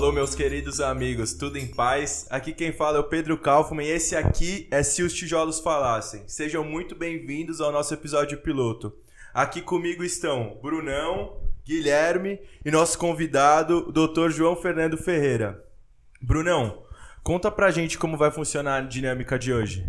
Alô, meus queridos amigos, tudo em paz? Aqui quem fala é o Pedro Kaufmann e esse aqui é Se os Tijolos Falassem. Sejam muito bem-vindos ao nosso episódio piloto. Aqui comigo estão Brunão, Guilherme e nosso convidado, Dr. João Fernando Ferreira. Brunão, conta pra gente como vai funcionar a dinâmica de hoje.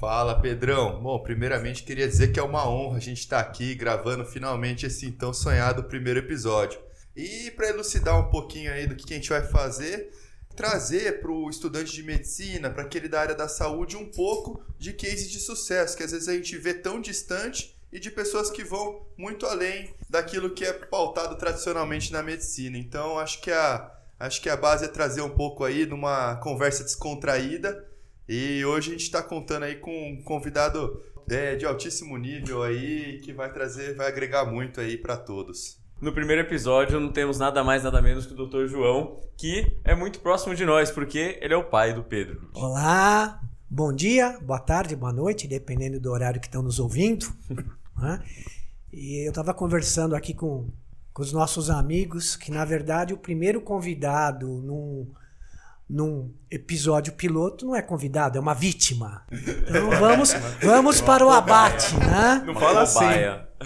Fala, Pedrão. Bom, primeiramente queria dizer que é uma honra a gente estar aqui gravando finalmente esse então sonhado primeiro episódio. E para elucidar um pouquinho aí do que a gente vai fazer, trazer para o estudante de medicina, para aquele da área da saúde, um pouco de cases de sucesso, que às vezes a gente vê tão distante e de pessoas que vão muito além daquilo que é pautado tradicionalmente na medicina. Então, acho que a, acho que a base é trazer um pouco aí numa conversa descontraída. E hoje a gente está contando aí com um convidado é, de altíssimo nível aí que vai trazer, vai agregar muito aí para todos. No primeiro episódio não temos nada mais nada menos que o Dr. João, que é muito próximo de nós, porque ele é o pai do Pedro. Olá, bom dia, boa tarde, boa noite, dependendo do horário que estão nos ouvindo. Né? E eu estava conversando aqui com, com os nossos amigos que, na verdade, o primeiro convidado num, num episódio piloto não é convidado, é uma vítima. Então vamos, vamos para o abate, né? Não fala assim.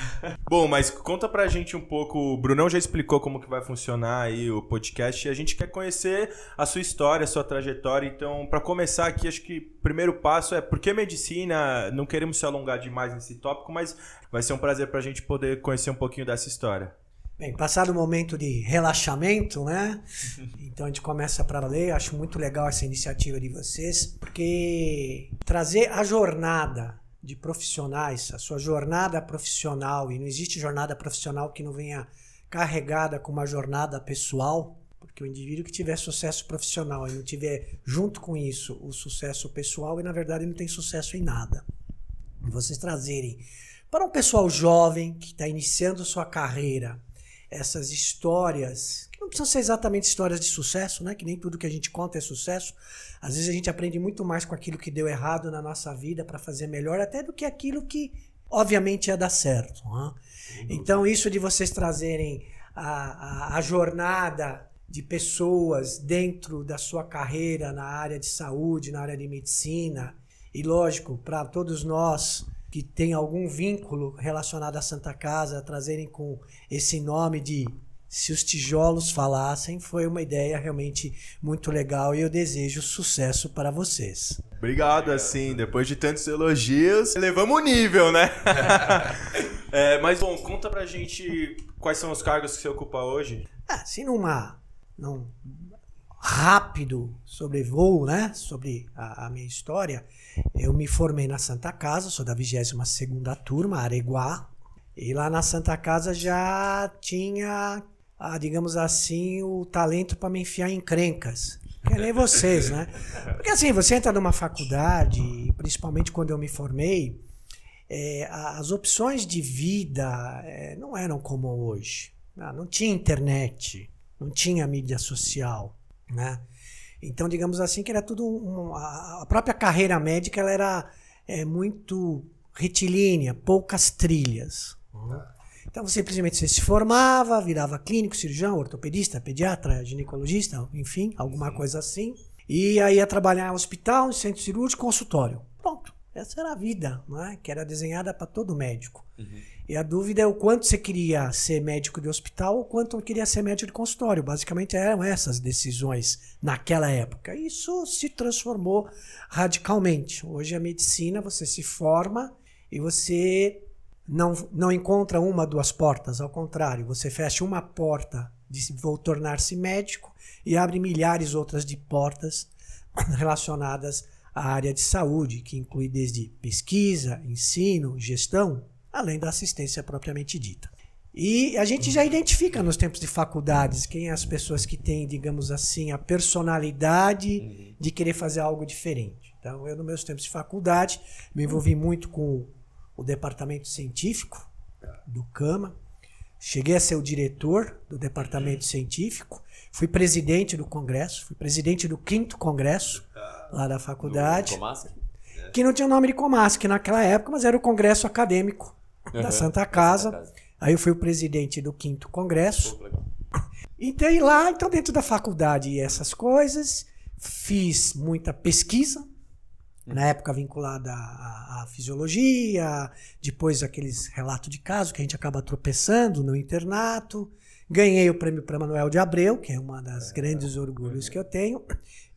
Bom, mas conta pra gente um pouco. O Brunão já explicou como que vai funcionar aí o podcast e a gente quer conhecer a sua história, a sua trajetória. Então, para começar aqui, acho que o primeiro passo é por que medicina? Não queremos se alongar demais nesse tópico, mas vai ser um prazer pra gente poder conhecer um pouquinho dessa história. Bem, passado o momento de relaxamento, né? Então a gente começa para ler. Acho muito legal essa iniciativa de vocês, porque trazer a jornada de profissionais, a sua jornada profissional, e não existe jornada profissional que não venha carregada com uma jornada pessoal, porque o indivíduo que tiver sucesso profissional e não tiver junto com isso o sucesso pessoal, e na verdade não tem sucesso em nada. Vocês trazerem para um pessoal jovem que está iniciando sua carreira essas histórias, não precisam ser exatamente histórias de sucesso, né? Que nem tudo que a gente conta é sucesso. Às vezes a gente aprende muito mais com aquilo que deu errado na nossa vida para fazer melhor, até do que aquilo que, obviamente, ia dar certo. Né? Então, isso de vocês trazerem a, a, a jornada de pessoas dentro da sua carreira na área de saúde, na área de medicina, e lógico, para todos nós que tem algum vínculo relacionado à Santa Casa, trazerem com esse nome de Se os Tijolos Falassem, foi uma ideia realmente muito legal e eu desejo sucesso para vocês. Obrigado, assim, depois de tantos elogios, elevamos o nível, né? é, mas, bom, conta pra gente quais são os cargos que você ocupa hoje. Ah, se numa, num rápido sobrevoo, né, sobre a, a minha história, eu me formei na Santa Casa, sou da 22ª turma, Areguá. E lá na Santa Casa já tinha, ah, digamos assim, o talento para me enfiar em crencas. Que nem vocês, né? Porque assim, você entra numa faculdade, principalmente quando eu me formei, é, as opções de vida é, não eram como hoje. Não, não tinha internet, não tinha mídia social, né? Então, digamos assim, que era tudo. Um, a própria carreira médica ela era é, muito retilínea, poucas trilhas. Uhum. Então, você simplesmente você se formava, virava clínico, cirurgião, ortopedista, pediatra, ginecologista, enfim, alguma coisa assim. E aí ia trabalhar em hospital, em centro cirúrgico, consultório. Pronto. Essa era a vida, né? que era desenhada para todo médico. Uhum. E a dúvida é o quanto você queria ser médico de hospital ou quanto queria ser médico de consultório. Basicamente eram essas decisões naquela época. Isso se transformou radicalmente. Hoje a medicina você se forma e você não, não encontra uma, duas portas. Ao contrário, você fecha uma porta de vou tornar-se médico e abre milhares outras de portas relacionadas à área de saúde, que inclui desde pesquisa, ensino, gestão, além da assistência propriamente dita. E a gente já identifica nos tempos de faculdades quem é as pessoas que têm, digamos assim, a personalidade uhum. de querer fazer algo diferente. Então, eu, nos meus tempos de faculdade, me envolvi muito com o departamento científico do CAMA. Cheguei a ser o diretor do departamento científico. Fui presidente do congresso, fui presidente do quinto congresso lá da faculdade. Que não tinha o nome de Comasc naquela época, mas era o congresso acadêmico uhum. da Santa Casa. Aí eu fui o presidente do quinto congresso. Entrei lá, então dentro da faculdade essas coisas, fiz muita pesquisa, na época vinculada à, à, fisiologia, depois aqueles relatos de caso que a gente acaba tropeçando no internato. Ganhei o prêmio para Manuel de Abreu, que é uma das é, grandes orgulhos é. que eu tenho.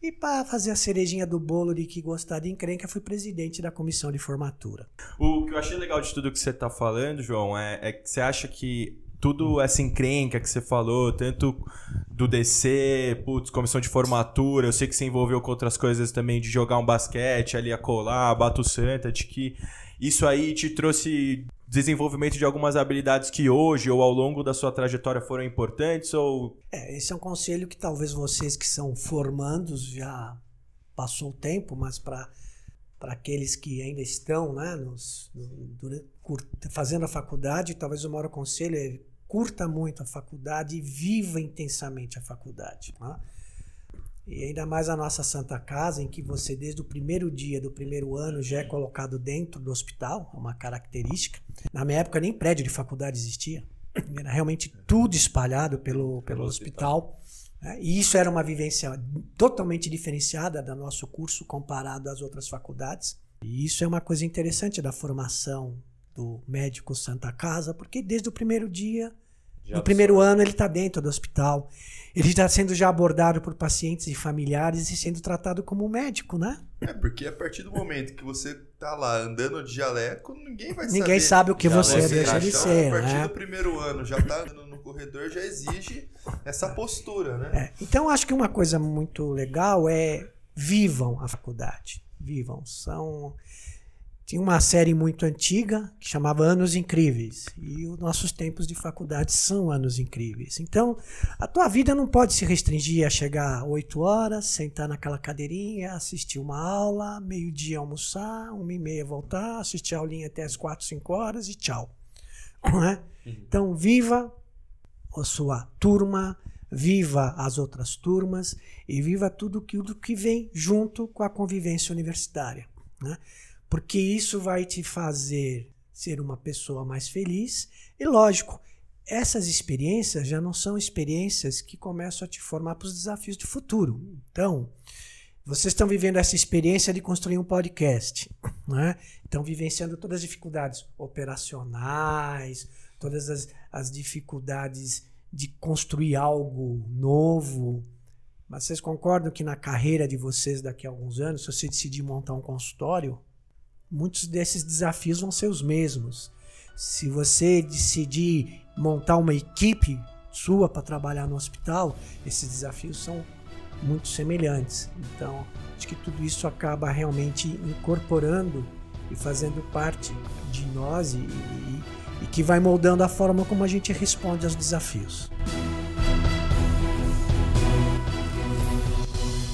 E para fazer a cerejinha do bolo de que gostar de encrenca, fui presidente da comissão de formatura. O que eu achei legal de tudo que você está falando, João, é, é que você acha que tudo essa encrenca que você falou, tanto do DC, putz, comissão de formatura, eu sei que você envolveu com outras coisas também, de jogar um basquete ali a colar, bato santa, de que isso aí te trouxe desenvolvimento de algumas habilidades que hoje ou ao longo da sua trajetória foram importantes ou? É, esse é um conselho que talvez vocês que são formandos já passou o tempo, mas para para aqueles que ainda estão né, nos, no, fazendo a faculdade, talvez o maior conselho é curta muito a faculdade e viva intensamente a faculdade. Né? E ainda mais a nossa Santa Casa, em que você, desde o primeiro dia do primeiro ano, já é colocado dentro do hospital, é uma característica. Na minha época, nem prédio de faculdade existia. Era realmente tudo espalhado pelo, pelo hospital. Né? E isso era uma vivência totalmente diferenciada do nosso curso comparado às outras faculdades. E isso é uma coisa interessante da formação do médico Santa Casa, porque desde o primeiro dia já no primeiro sabe. ano ele está dentro do hospital. Ele está sendo já abordado por pacientes e familiares e sendo tratado como médico, né? É, porque a partir do momento que você tá lá andando de jaleco, ninguém vai ninguém saber. Ninguém sabe o que você é, deixa de ser. A partir né? do primeiro ano, já tá andando no corredor, já exige essa postura, né? É. Então, acho que uma coisa muito legal é vivam a faculdade. Vivam. São tinha uma série muito antiga que chamava Anos Incríveis. E os nossos tempos de faculdade são anos incríveis. Então, a tua vida não pode se restringir a chegar 8 horas, sentar naquela cadeirinha, assistir uma aula, meio-dia almoçar, uma e meia voltar, assistir a aulinha até as 4, 5 horas e tchau. É? Então, viva a sua turma, viva as outras turmas e viva tudo aquilo que vem junto com a convivência universitária. Né? Porque isso vai te fazer ser uma pessoa mais feliz. E lógico, essas experiências já não são experiências que começam a te formar para os desafios de futuro. Então, vocês estão vivendo essa experiência de construir um podcast, né? estão vivenciando todas as dificuldades operacionais, todas as, as dificuldades de construir algo novo. Mas vocês concordam que na carreira de vocês daqui a alguns anos, se você decidir montar um consultório, muitos desses desafios vão ser os mesmos. Se você decidir montar uma equipe sua para trabalhar no hospital, esses desafios são muito semelhantes. Então, acho que tudo isso acaba realmente incorporando e fazendo parte de nós e, e, e que vai moldando a forma como a gente responde aos desafios.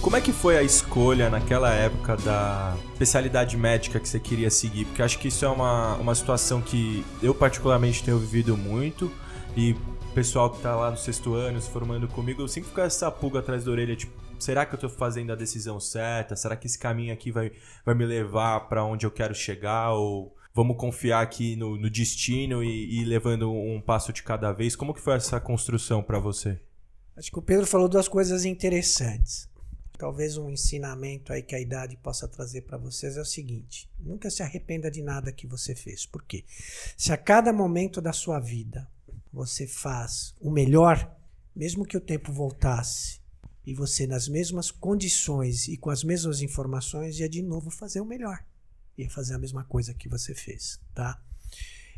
Como é que foi a escolha naquela época da especialidade médica que você queria seguir? Porque acho que isso é uma, uma situação que eu particularmente tenho vivido muito e o pessoal que tá lá no sexto ano se formando comigo, eu sempre fico com essa pulga atrás da orelha, tipo, será que eu tô fazendo a decisão certa? Será que esse caminho aqui vai, vai me levar para onde eu quero chegar? Ou vamos confiar aqui no, no destino e, e levando um passo de cada vez? Como que foi essa construção para você? Acho que o Pedro falou duas coisas interessantes. Talvez um ensinamento aí que a idade possa trazer para vocês é o seguinte: nunca se arrependa de nada que você fez. Por quê? Se a cada momento da sua vida você faz o melhor, mesmo que o tempo voltasse e você nas mesmas condições e com as mesmas informações ia de novo fazer o melhor. Ia fazer a mesma coisa que você fez, tá?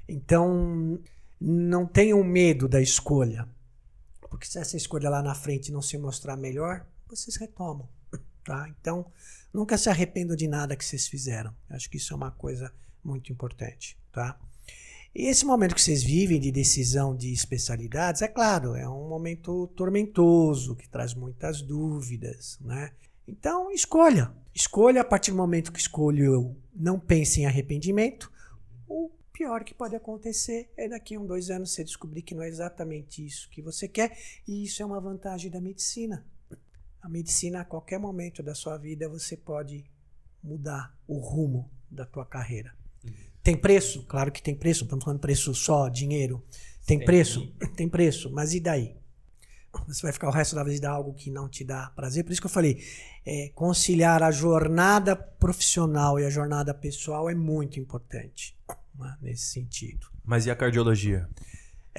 Então, não tenham medo da escolha. Porque se essa escolha lá na frente não se mostrar melhor, vocês retomam. Tá? Então, nunca se arrependam de nada que vocês fizeram. acho que isso é uma coisa muito importante. Tá? E esse momento que vocês vivem de decisão de especialidades, é claro, é um momento tormentoso, que traz muitas dúvidas. Né? Então, escolha. Escolha a partir do momento que escolheu, não pense em arrependimento. O pior que pode acontecer é daqui a um, dois anos você descobrir que não é exatamente isso que você quer. E isso é uma vantagem da medicina. A medicina, a qualquer momento da sua vida, você pode mudar o rumo da tua carreira. Uhum. Tem preço? Claro que tem preço. Não estamos falando preço só, dinheiro. Tem, tem preço? Tem preço. Mas e daí? você vai ficar o resto da vida algo que não te dá prazer. Por isso que eu falei, é, conciliar a jornada profissional e a jornada pessoal é muito importante né, nesse sentido. Mas e a cardiologia?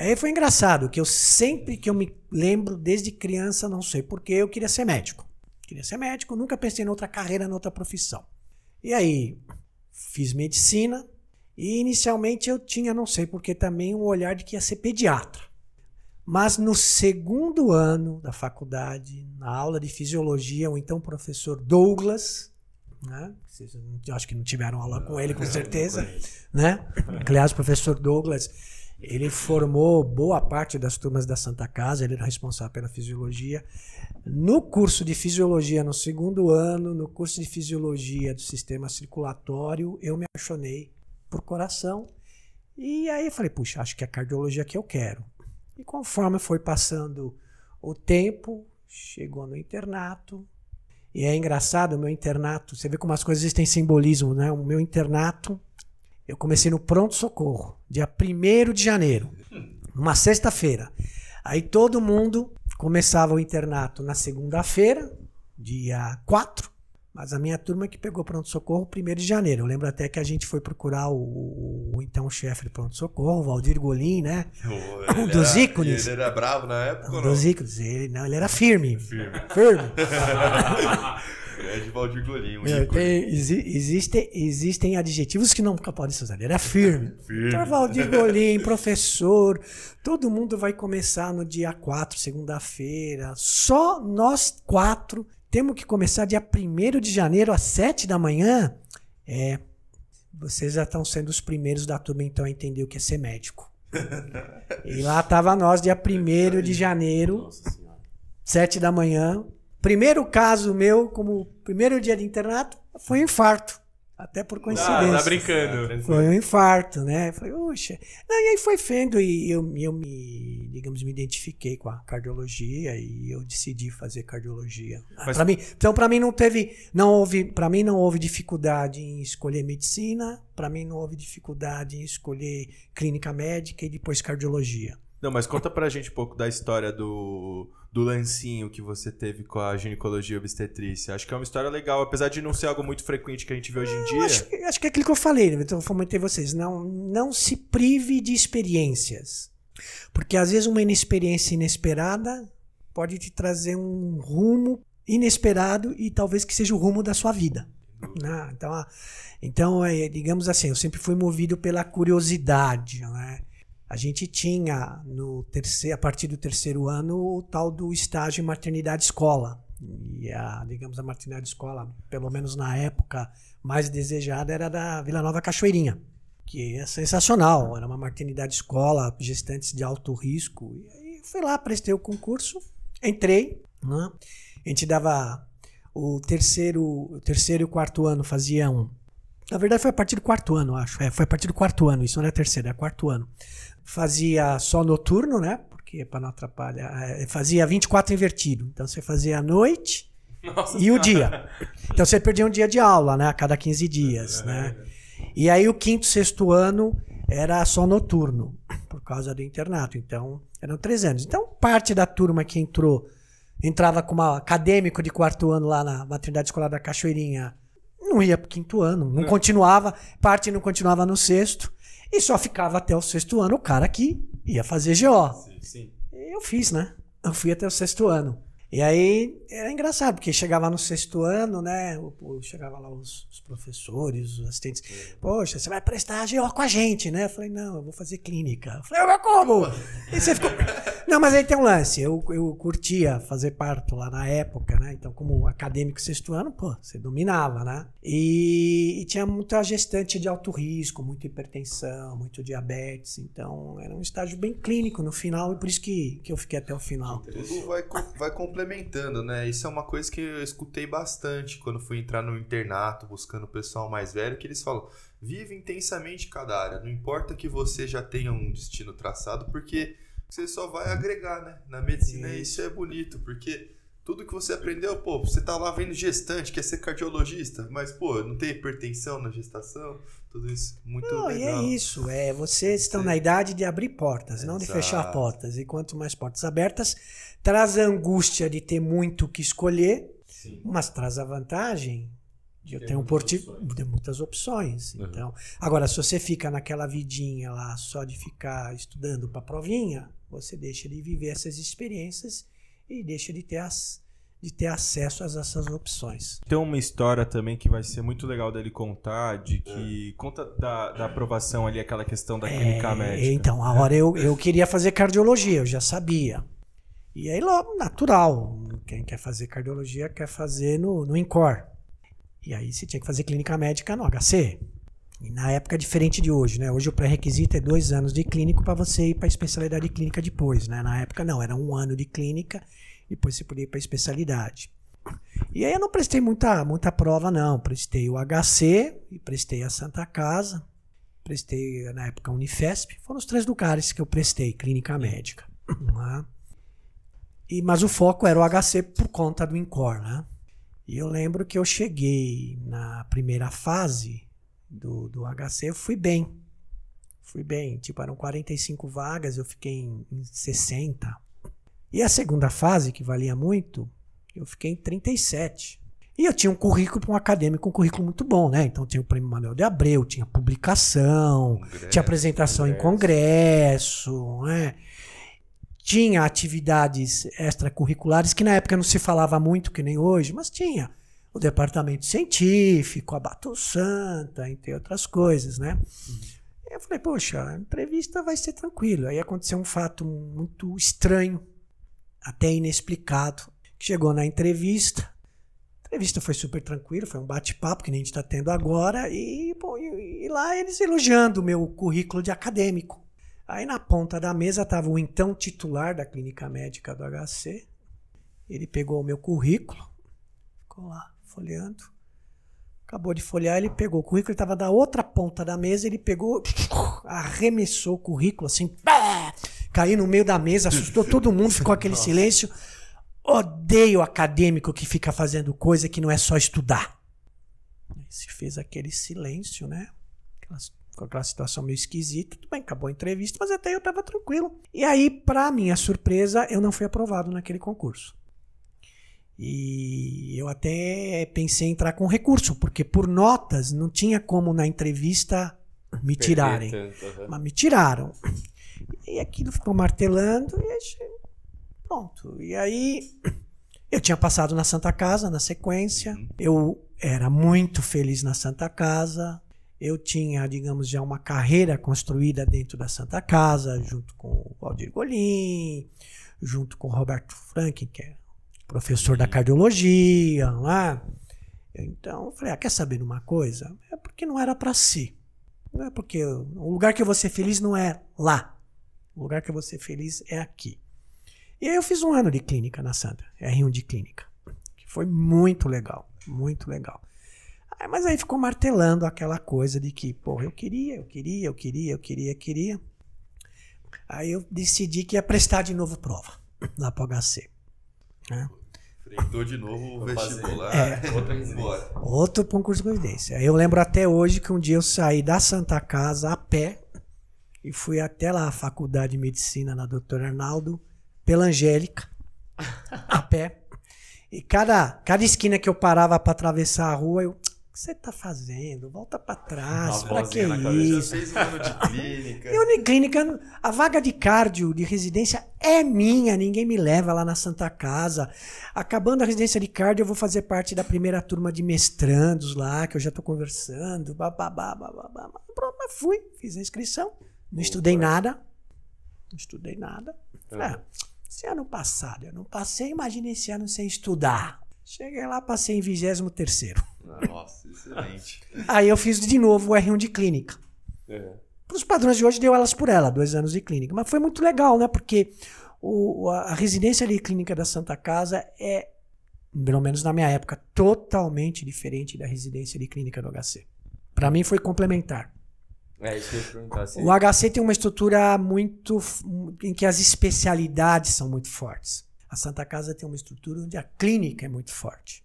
Aí foi engraçado, que eu sempre que eu me lembro, desde criança, não sei porquê, eu queria ser médico. Queria ser médico, nunca pensei em outra carreira, em outra profissão. E aí, fiz medicina e inicialmente eu tinha, não sei porquê, também um olhar de que ia ser pediatra. Mas no segundo ano da faculdade, na aula de fisiologia, o então professor Douglas, né? Vocês, acho que não tiveram aula com ele, com certeza, né? Aliás, o professor Douglas, ele formou boa parte das turmas da Santa Casa, ele era responsável pela fisiologia. No curso de fisiologia, no segundo ano, no curso de fisiologia do sistema circulatório, eu me apaixonei por coração. E aí eu falei, puxa, acho que é a cardiologia que eu quero. E conforme foi passando o tempo, chegou no internato. E é engraçado, o meu internato, você vê como as coisas têm simbolismo, né? O meu internato, eu comecei no pronto-socorro, dia 1 de janeiro, numa sexta-feira. Aí todo mundo começava o internato na segunda-feira, dia 4, mas a minha turma que pegou pronto-socorro 1 de janeiro. Eu lembro até que a gente foi procurar o, o, o então chefe de pronto-socorro, o Valdir Golim, né? um dos ícones. Ele era bravo na época? Um dos ícones. Ele, não, ele era firme. Firme. Firme. Grande Valdir Golim, um Meu, ícone. tem- exi- existem, existem adjetivos que nunca podem ser usados. Ele era firme. Firme. Então, Valdir Golim, professor. Todo mundo vai começar no dia 4, segunda-feira. Só nós quatro temos que começar dia 1 de janeiro, às 7 da manhã. É. Vocês já estão sendo os primeiros da turma, então, a entender o que é ser médico. E lá tava nós, dia 1 de janeiro, Nossa senhora. sete da manhã. Primeiro caso meu, como primeiro dia de internato, foi um infarto. Até por Ah, coincidência. tá brincando. Foi um infarto, né? Falei, oxa. Não, e aí foi vendo e eu, eu me, digamos, me identifiquei com a cardiologia e eu decidi fazer cardiologia. Mas- Pra mim, então, para mim não teve, não houve, para mim não houve dificuldade em escolher medicina, para mim não houve dificuldade em escolher clínica médica e depois cardiologia. Não, mas conta pra gente um pouco da história do, do lancinho que você teve com a ginecologia obstetrícia. Acho que é uma história legal, apesar de não ser algo muito frequente que a gente vê hoje em dia. acho, que- acho que é aquilo que eu falei, né? então fomentei vocês. Não, não se prive de experiências. Porque às vezes uma inexperiência inesperada pode te trazer um rumo inesperado e talvez que seja o rumo da sua vida. né? Então, então é, digamos assim, eu sempre fui movido pela curiosidade. Né? A gente tinha no terceiro, a partir do terceiro ano o tal do estágio em maternidade escola. E a, digamos, a maternidade escola, pelo menos na época, mais desejada era da Vila Nova Cachoeirinha, que é sensacional. Era uma maternidade escola, gestantes de alto risco. E aí fui lá, prestei o concurso, entrei. Né? A gente dava o terceiro, o terceiro e o quarto ano faziam. Na verdade, foi a partir do quarto ano, acho. É, foi a partir do quarto ano, isso não é terceiro, é quarto ano. Fazia só noturno, né? Porque para não atrapalhar. é, Fazia 24 invertido. Então você fazia a noite Nossa e o dia. Então você perdia um dia de aula, né? A cada 15 dias, né? E aí o quinto, sexto ano era só noturno, por causa do internato. Então, eram três anos. Então, parte da turma que entrou, entrava como acadêmico de quarto ano lá na maternidade escolar da Cachoeirinha, não ia pro quinto ano, não continuava, parte não continuava no sexto, e só ficava até o sexto ano o cara que ia fazer GO. Sim. E eu fiz, né? Eu fui até o sexto ano. E aí era engraçado, porque chegava no sexto ano, né? Chegava lá os, os professores, os assistentes. Poxa, você vai prestar GO com a gente, né? Eu falei, não, eu vou fazer clínica. Eu falei, mas como? E você ficou. Não, mas aí tem um lance. Eu, eu curtia fazer parto lá na época, né? Então, como acadêmico sexto ano, pô, você dominava, né? E, e tinha muita gestante de alto risco, muita hipertensão, muito diabetes. Então, era um estágio bem clínico no final, e por isso que, que eu fiquei até o final. Tudo vai, vai complementando, né? Isso é uma coisa que eu escutei bastante quando fui entrar no internato, buscando o pessoal mais velho, que eles falam, vive intensamente cada área. Não importa que você já tenha um destino traçado, porque você só vai agregar, né? Na medicina Isso. isso é bonito, porque tudo que você aprendeu, pô, você tá lá vendo gestante, quer ser cardiologista, mas, pô, não tem hipertensão na gestação, tudo isso, muito Não, e legal. é isso, é, vocês estão Sim. na idade de abrir portas, não de Exato. fechar portas. E quanto mais portas abertas, traz a angústia de ter muito o que escolher, Sim. mas traz a vantagem de eu Ter um opções. de muitas opções. Uhum. Então, agora, se você fica naquela vidinha lá só de ficar estudando para provinha, você deixa de viver essas experiências e deixa de ter, as... de ter acesso a essas opções. Tem uma história também que vai ser muito legal dele contar, de que. Conta da, da aprovação ali, aquela questão da clínica É, médica. Então, a hora eu, eu queria fazer cardiologia, eu já sabia. E aí, logo, natural. Quem quer fazer cardiologia quer fazer no, no INCOR. E aí você tinha que fazer clínica médica no HC. E na época é diferente de hoje, né? Hoje o pré-requisito é dois anos de clínico para você ir para a especialidade clínica depois, né? Na época não, era um ano de clínica, depois você podia ir para a especialidade. E aí eu não prestei muita, muita prova, não. Prestei o HC e prestei a Santa Casa prestei na época a Unifesp, foram os três lugares que eu prestei clínica médica. né? E, mas o foco era o HC por conta do INCOR, né? E eu lembro que eu cheguei na primeira fase do, do HC, eu fui bem. Fui bem, tipo, eram 45 vagas, eu fiquei em, em 60. E a segunda fase, que valia muito, eu fiquei em 37. E eu tinha um currículo para um acadêmico, um currículo muito bom, né? Então tinha o Prêmio Manuel de Abreu, tinha publicação, Congresso. tinha apresentação em congresso, né? Tinha atividades extracurriculares que na época não se falava muito, que nem hoje, mas tinha o departamento científico, a Bato Santa, entre outras coisas, né? E eu falei, poxa, a entrevista vai ser tranquilo. Aí aconteceu um fato muito estranho, até inexplicado, que chegou na entrevista. A entrevista foi super tranquila, foi um bate-papo que nem a gente está tendo agora, e, pô, e, e lá eles elogiando o meu currículo de acadêmico. Aí na ponta da mesa estava o então titular da clínica médica do HC. Ele pegou o meu currículo, ficou lá folheando. Acabou de folhear, ele pegou o currículo, ele estava da outra ponta da mesa, ele pegou, arremessou o currículo assim, caiu no meio da mesa, assustou todo mundo, ficou aquele silêncio. Odeio acadêmico que fica fazendo coisa que não é só estudar. Se fez aquele silêncio, né? Aquela, com aquela situação meio esquisita. Tudo bem, acabou a entrevista, mas até eu estava tranquilo. E aí, para minha surpresa, eu não fui aprovado naquele concurso. E eu até pensei em entrar com recurso, porque por notas não tinha como na entrevista me tirarem. Aham. Mas me tiraram. E aquilo ficou martelando e pronto. E aí eu tinha passado na Santa Casa na sequência. Eu era muito feliz na Santa Casa. Eu tinha, digamos, já uma carreira construída dentro da Santa Casa, junto com o Valdir Golim, junto com o Roberto Frank, que é professor da cardiologia, lá. Então, eu falei, ah, quer saber de uma coisa? É porque não era para si. Não é porque o lugar que eu vou ser feliz não é lá. O lugar que eu vou ser feliz é aqui. E aí eu fiz um ano de clínica na Santa, R1 de clínica, que foi muito legal, muito legal. Aí, mas aí ficou martelando aquela coisa de que, pô, eu queria, eu queria, eu queria, eu queria, eu queria. Aí eu decidi que ia prestar de novo prova lá pro HC. né? Enfrentou de novo o vestibular. É. Outra. Outro concurso de coincidência. Eu lembro até hoje que um dia eu saí da Santa Casa a pé e fui até lá a faculdade de medicina na doutora Arnaldo, pela Angélica, a pé. E cada, cada esquina que eu parava para atravessar a rua, eu. Que você tá fazendo? Volta para trás. Uma Pra que. Já isso? um ano de clínica. A vaga de cardio de residência é minha, ninguém me leva lá na Santa Casa. Acabando a residência de cardio, eu vou fazer parte da primeira turma de mestrandos lá, que eu já tô conversando. Bababá, bababá. Pronto, mas fui, fiz a inscrição. Não estudei nada. Não estudei nada. Falei, ah, se ano passado eu não passei, imagine esse ano sem estudar. Cheguei lá, passei em 23 Nossa, excelente. Aí eu fiz de novo o R1 de clínica. Aham. Para os padrões de hoje, deu elas por ela, dois anos de clínica. Mas foi muito legal, né? Porque o, a, a residência de clínica da Santa Casa é, pelo menos na minha época, totalmente diferente da residência de clínica do HC. Para mim foi complementar. É isso que eu ia perguntar. Se... O HC tem uma estrutura muito. em que as especialidades são muito fortes. A Santa Casa tem uma estrutura onde a clínica é muito forte.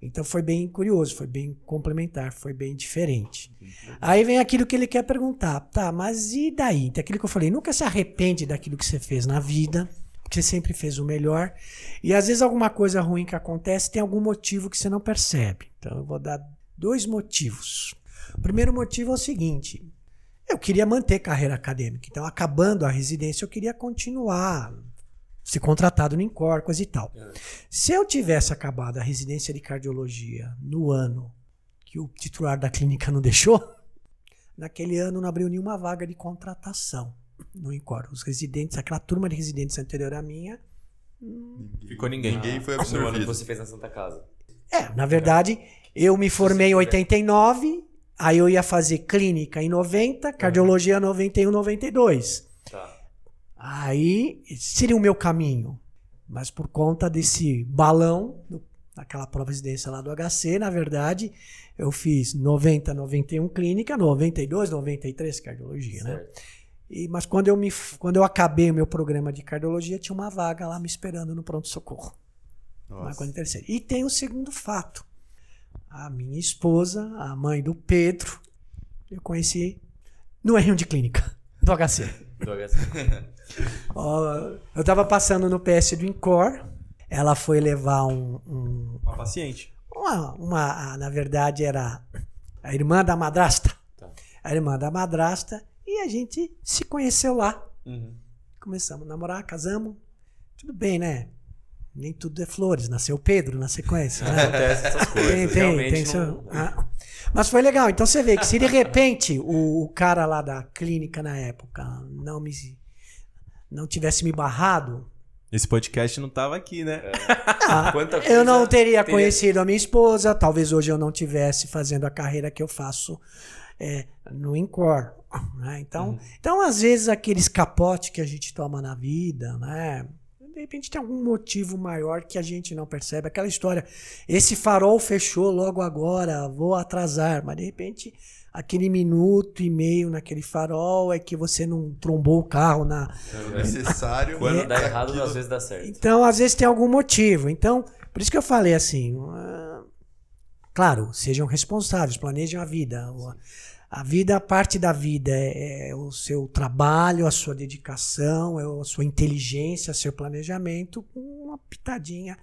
Então foi bem curioso, foi bem complementar, foi bem diferente. Aí vem aquilo que ele quer perguntar, tá, mas e daí? Então, aquilo que eu falei, nunca se arrepende daquilo que você fez na vida, porque você sempre fez o melhor. E às vezes alguma coisa ruim que acontece tem algum motivo que você não percebe. Então eu vou dar dois motivos. O primeiro motivo é o seguinte: eu queria manter carreira acadêmica. Então, acabando a residência, eu queria continuar, ser contratado no INCOR, coisa e tal. Se eu tivesse acabado a residência de cardiologia no ano que o titular da clínica não deixou, naquele ano não abriu nenhuma vaga de contratação no INCOR. Os residentes, aquela turma de residentes anterior à minha, Ficou ninguém. Ninguém foi No ano que absorvido. você fez na Santa Casa. É, na verdade, eu me formei em 89, aí eu ia fazer clínica em 90, cardiologia 91, 92. Aí seria o meu caminho. Mas por conta desse balão, daquela prova de residência lá do HC, na verdade, eu fiz 90, 91 clínica, 92, 93 cardiologia, né? Certo. E, mas quando eu, me, quando eu acabei o meu programa de cardiologia, tinha uma vaga lá me esperando no pronto-socorro. Uma Nossa. coisa interessante. E tem o segundo fato. A minha esposa, a mãe do Pedro, eu conheci no R1 de clínica, do HC. Eu tava passando no PS do Incor, ela foi levar um, um- Uma paciente. uma, uma- na verdade era a irmã da madrasta, Tá. a irmã da madrasta, e a gente se conheceu lá. Uhum. Começamos a namorar, casamos, tudo bem, né? Nem tudo é flores, nasceu Pedro na sequência, né? Acontece essas coisas. Tem, tem, Realmente tem. não- seu- ah. Mas foi legal. Então você vê que se de repente o, o cara lá da clínica na época não me não tivesse me barrado, Esse podcast não tava aqui, né? ah, Quanta eu não teria, teria- conhecido a minha esposa. Talvez hoje eu não tivesse fazendo a carreira que eu faço é, no Incor. né? Então, Uhum. então, às vezes, aqueles capotes que a gente toma na vida, né? De repente tem algum motivo maior que a gente não percebe. Aquela história, esse farol fechou logo agora, vou atrasar. Mas de repente, aquele minuto e meio naquele farol é que você não trombou o carro na. É necessário. Quando dá errado, aquilo- às vezes dá certo. Então, às vezes tem algum motivo. Então, por isso que eu falei assim. ah, claro, sejam responsáveis, planejem a vida. A vida, a parte da vida é, é o seu trabalho, a sua dedicação, é a sua inteligência, seu planejamento, com uma pitadinha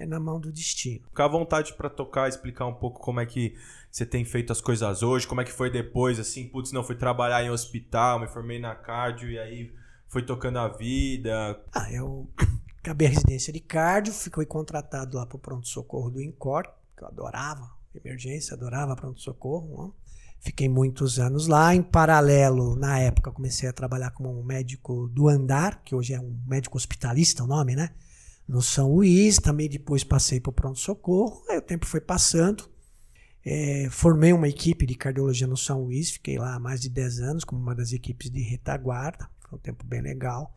é na mão do destino. Ficar à vontade pra tocar, explicar um pouco como é que você tem feito as coisas hoje, como é que foi depois, assim, putz, não, fui trabalhar em hospital, me formei na cardio e aí foi tocando a vida. Ah, eu acabei a residência de cardio, fui contratado lá para o pronto-socorro do INCOR, que eu adorava, emergência, adorava pronto-socorro. Fiquei muitos anos lá. Em paralelo, na época, comecei a trabalhar como médico do andar, que hoje é um médico hospitalista o nome, né? No São Luís, também depois passei para o pronto-socorro. Aí o tempo foi passando. É, formei uma equipe de cardiologia no São Luís, fiquei lá há mais de 10 anos como uma das equipes de retaguarda. Foi um tempo bem legal.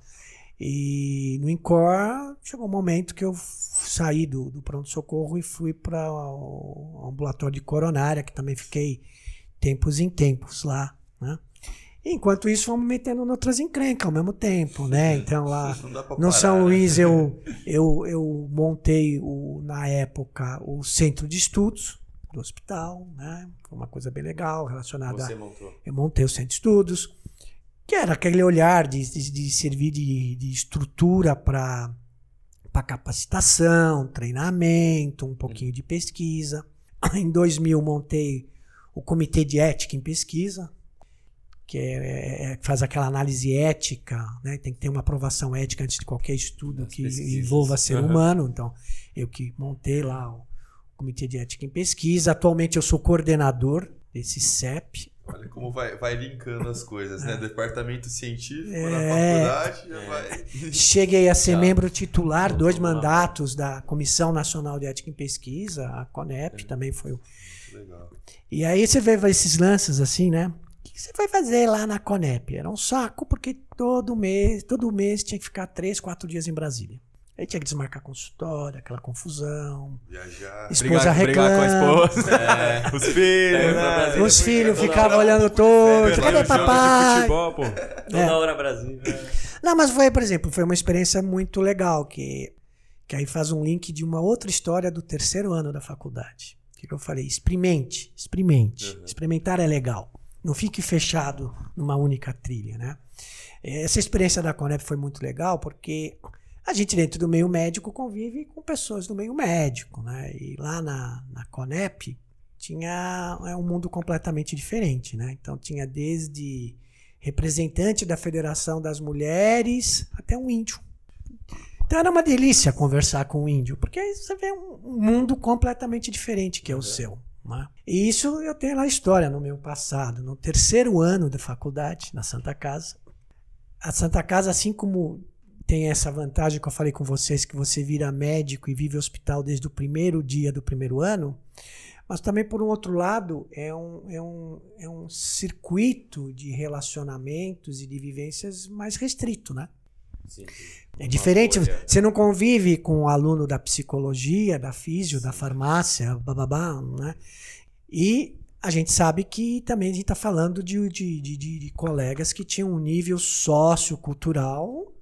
E no INCOR chegou um momento que eu saí do, do pronto-socorro e fui para o ambulatório de coronária, que também fiquei tempos em tempos lá. Né? Enquanto isso, fomos metendo em outras encrencas ao mesmo tempo. Né? Então lá pra no parar, São né? Luís eu, eu, eu montei, o, na época, o centro de estudos do hospital. Né? Foi uma coisa bem legal relacionada Você montou. eu montei o centro de estudos, que era aquele olhar de, de, de servir de, de estrutura para capacitação, treinamento, um pouquinho de pesquisa. Em 2000 montei o Comitê de Ética em Pesquisa, que é- é- faz aquela análise ética, né? tem que ter uma aprovação ética antes de qualquer estudo que pesquisas. envolva ser Aham. humano. Então, eu que montei lá o Comitê de Ética em Pesquisa. Atualmente eu sou coordenador desse CEP, Olha como vai, vai linkando as coisas, né? Departamento científico na É. faculdade já vai. Cheguei a ser membro titular, Não, dois mandatos da Comissão Nacional de Ética em Pesquisa, a CONEP também foi. o- Legal. E aí você vê esses lances assim, né? O que você vai fazer lá na CONEP? Era um saco, porque todo mês, todo mês tinha que ficar três, quatro dias em Brasília. Aí tinha que desmarcar consultório, aquela confusão. Viajar. Esposa Brigar, brigar com a reclama. esposa. Os filhos, É, pra né? Brasília. Os filhos toda ficavam olhando torto. Jogo Cadê papai? futebol, pô. Toda É. hora Brasil. Não, mas foi, por exemplo, foi uma experiência muito legal que que aí faz um link de uma outra história do terceiro ano da faculdade. Que, que eu falei? Experimente, experimente. Uhum. Experimentar é legal. Não fique fechado numa única trilha, né? Essa experiência da Conep foi muito legal porque a gente dentro do meio médico convive com pessoas do meio médico, né? E lá na, na Conep tinha é um mundo completamente diferente, né? Então tinha desde representante da Federação das Mulheres até um índio. Então era uma delícia conversar com um índio, porque aí você vê um mundo completamente diferente que é o seu. né? E isso eu tenho lá história no meu passado. No terceiro ano da faculdade, na Santa Casa, a Santa Casa, assim como tem essa vantagem que eu falei com vocês, que você vira médico e vive hospital desde o primeiro dia do primeiro ano, mas também, por um outro lado, é um, é um, é um circuito de relacionamentos e de vivências mais restrito, né? Sim, sim. É diferente, bolha. você não convive com o aluno da psicologia, da físio, da farmácia, bababá, né? E a gente sabe que também a gente está falando de, de, de, de- de colegas que tinham um nível sociocultural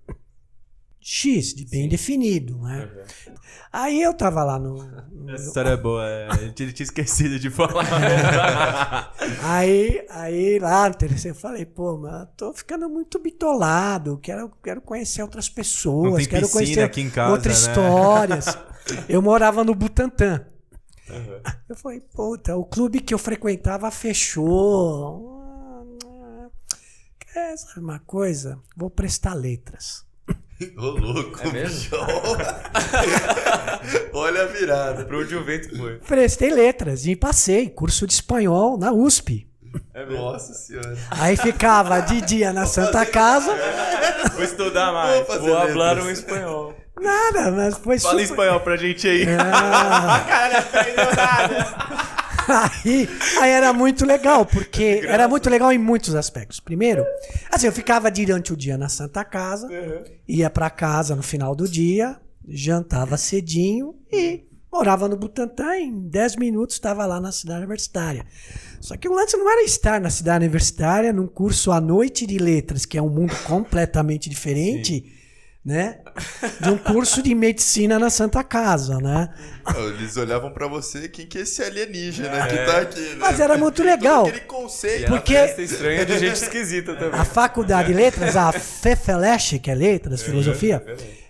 X, de bem Sim. definido, né? Uhum. Aí eu tava lá no... no- Essa história é boa, é, a gente tinha esquecido de falar. Aí, aí lá no terceiro eu falei, pô, mas eu tô ficando muito bitolado, quero, quero conhecer outras pessoas, quero conhecer aqui em casa, outras né? histórias. Eu morava no Butantã. Uhum. Eu falei, puta, o clube que eu frequentava fechou. Quer sabe uma coisa? Vou prestar letras. Ô, louco, É mesmo? Olha a virada. Pra onde o vento foi? Prestei letras e passei curso de espanhol na USP. É mesmo. Nossa senhora. Aí ficava de dia na Santa Casa, Vou estudar mais. Vou falar um espanhol. nada, mas foi Fala em super- espanhol pra gente aí. Ah. Cara, não aprendeu nada. Aí, aí era muito legal, porque era muito legal em muitos aspectos. Primeiro, assim, eu ficava durante o dia na Santa Casa, ia pra casa no final do dia, jantava cedinho e morava no Butantã. Em 10 minutos estava lá na cidade universitária. Só que o lance não era estar na cidade universitária num curso à noite de letras, que é um mundo completamente diferente, né? De um curso de medicina na Santa Casa, né? Eles olhavam pra você, quem que é esse alienígena que tá aqui, né? Mas era muito Todo legal. aquele conceito. E Porque- estranha de gente esquisita também. A faculdade de letras, a FEFELESH, que é letras, filosofia,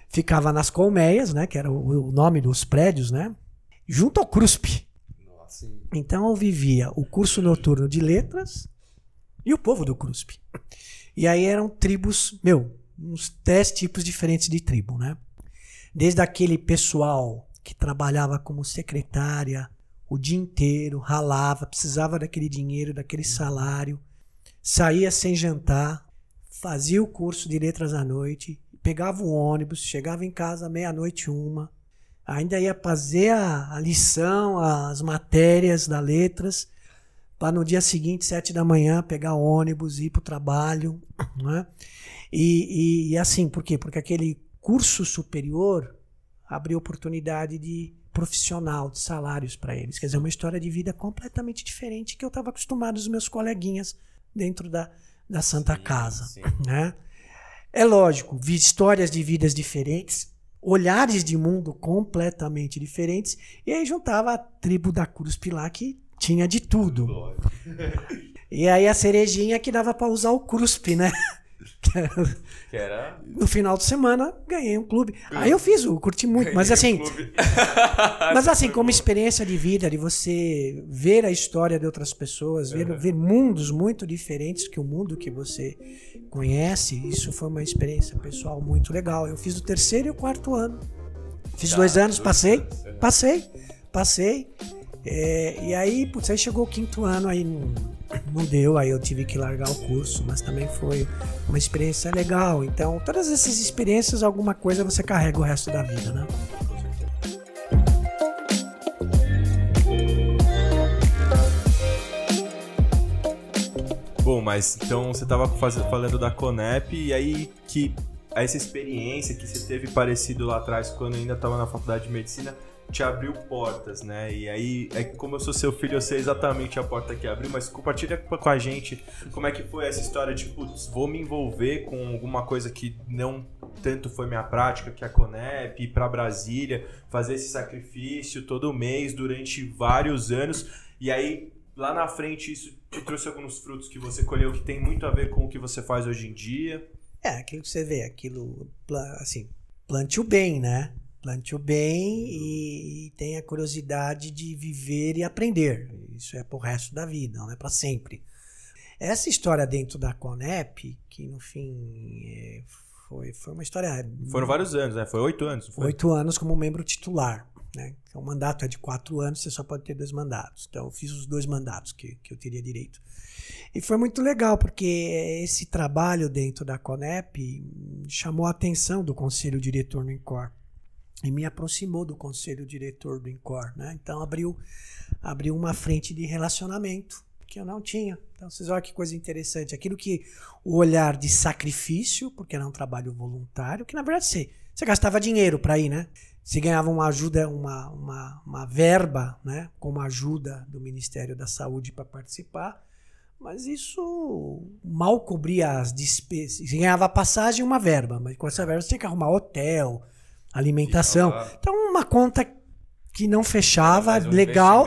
ficava nas colmeias, né? Que era o, o nome dos prédios, né? Junto ao CRUSP. Nossa. Então eu vivia o curso noturno de letras e o povo do CRUSP. E aí eram tribos, meu, uns 10 tipos diferentes de tribo, né? Desde aquele pessoal que trabalhava como secretária o dia inteiro, ralava, precisava daquele dinheiro, daquele salário, saía sem jantar, fazia o curso de letras à noite, pegava o ônibus, chegava em casa meia-noite uma, ainda ia fazer a, a lição, as matérias da letras, para no dia seguinte, sete da manhã, pegar ônibus, ir para o trabalho. Né? E, e, e assim, por quê? Porque aquele curso superior abriu oportunidade de profissional, de salários para eles. Quer dizer, uma história de vida completamente diferente que eu estava acostumado os meus coleguinhas dentro da, da Santa Casa. sim. Né? É lógico, vi histórias de vidas diferentes, olhares de mundo completamente diferentes, e aí juntava a tribo da Cruz Pilar que tinha de tudo. E aí a cerejinha que dava para usar o CRUSP, né? Que era. No final de semana ganhei um clube. Aí eu fiz, eu curti muito, mas assim, Clube. mas assim, como experiência de vida, de você ver a história de outras pessoas, ver, ver mundos muito diferentes que o mundo que você conhece, isso foi uma experiência pessoal muito legal. Eu fiz o terceiro e o quarto ano. Fiz Tá, dois anos, dois passei, anos, é. passei, passei. É, e aí, putz, aí chegou o quinto ano, aí não, não deu, aí eu tive que largar o curso, mas também foi uma experiência legal. Então, todas essas experiências, alguma coisa você carrega o resto da vida, né? Bom, mas então você tava faz- falando da Conep e aí que essa experiência que você teve parecido lá atrás quando ainda estava na faculdade de medicina te abriu portas, né? E aí, é como eu sou seu filho, eu sei exatamente a porta que abriu, mas compartilha com a gente como é que foi essa história de, putz, vou me envolver com alguma coisa que não tanto foi minha prática que a Conep, ir para Brasília, fazer esse sacrifício todo mês durante vários anos. E aí, lá na frente, isso te trouxe alguns frutos que você colheu que tem muito a ver com o que você faz hoje em dia. É, aquilo que você vê, aquilo, assim, plante o bem, né? Plante o bem e tenha a curiosidade de viver e aprender. Isso é pro resto da vida, não é para sempre. Essa história dentro da Conep, que no fim é, foi, foi uma história. Foram vários anos, né? Foi oito anos, foi? Oito anos como membro titular. Né? Então, o mandato é de quatro anos, você só pode ter dois mandatos. Então, eu fiz os dois mandatos que, que eu teria direito. E foi muito legal, porque esse trabalho dentro da Conep chamou a atenção do conselho diretor do INCOR e me aproximou do conselho diretor do INCOR. Né? Então, abriu, abriu uma frente de relacionamento que eu não tinha. Então, vocês olham que coisa interessante. Aquilo que o olhar de sacrifício, porque era um trabalho voluntário, que na verdade você, você gastava dinheiro para ir, né? Você ganhava uma ajuda, uma, uma, uma verba, né? Como ajuda do Ministério da Saúde para participar, mas isso mal cobria as despesas. Você ganhava passagem e uma verba, mas com essa verba você tinha que arrumar hotel, alimentação. Ficava- Então, uma conta que não fechava, um legal.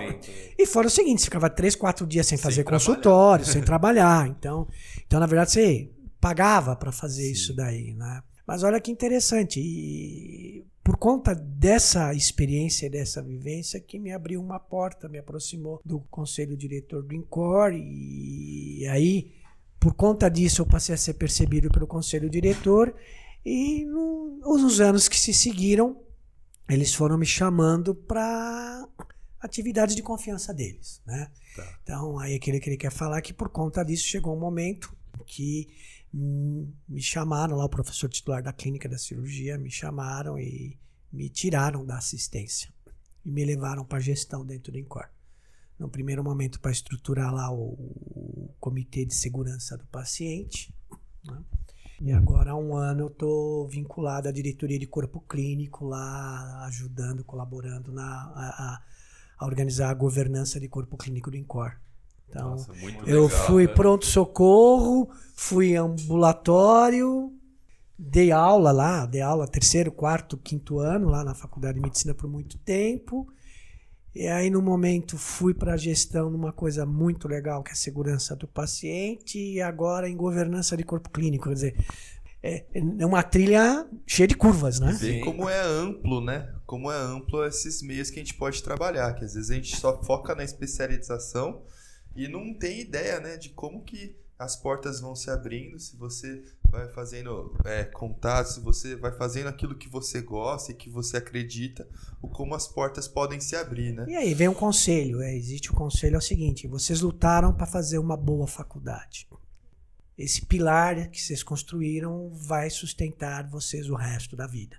E fora o seguinte, você ficava três, quatro dias sem, Sem fazer trabalhar. consultório, sem trabalhar. Então, então, na verdade, você pagava para fazer isso daí, né? Mas olha que interessante. E por conta dessa experiência, dessa vivência, que me abriu uma porta, me aproximou do conselho diretor do INCOR. E aí, por conta disso, eu passei a ser percebido pelo conselho diretor. E no- nos anos que se seguiram, eles foram me chamando para atividades de confiança deles, né? Então, aí aquele que ele quer falar que por conta disso chegou um momento que hum, me chamaram lá, o professor titular da clínica da cirurgia, me chamaram e me tiraram da assistência e me levaram para gestão dentro do INCOR. No primeiro momento, para estruturar lá o, o comitê de segurança do paciente. né? E agora há um ano eu estou vinculado à diretoria de corpo clínico lá, ajudando, colaborando na, a, a- organizar a governança de corpo clínico do INCOR. Então, Nossa, muito eu legal, fui né? pronto-socorro, fui ambulatório, dei aula lá, dei aula terceiro, quarto, quinto ano lá na faculdade de medicina por muito tempo. E aí, no momento, fui para a gestão numa coisa muito legal, que é a segurança do paciente, e agora em governança de corpo clínico. Quer dizer, é, é uma trilha cheia de curvas, né? Ver Sim. como é amplo, né? Como é amplo esses meios que a gente pode trabalhar, que às vezes a gente só foca na especialização e não tem ideia, né, de como que as portas vão se abrindo, se você vai fazendo é, contatos, se você vai fazendo aquilo que você gosta e que você acredita, o como as portas podem se abrir, né? E aí vem um conselho. é, existe o conselho é o seguinte: vocês lutaram para fazer uma boa faculdade. Esse pilar que vocês construíram vai sustentar vocês o resto da vida.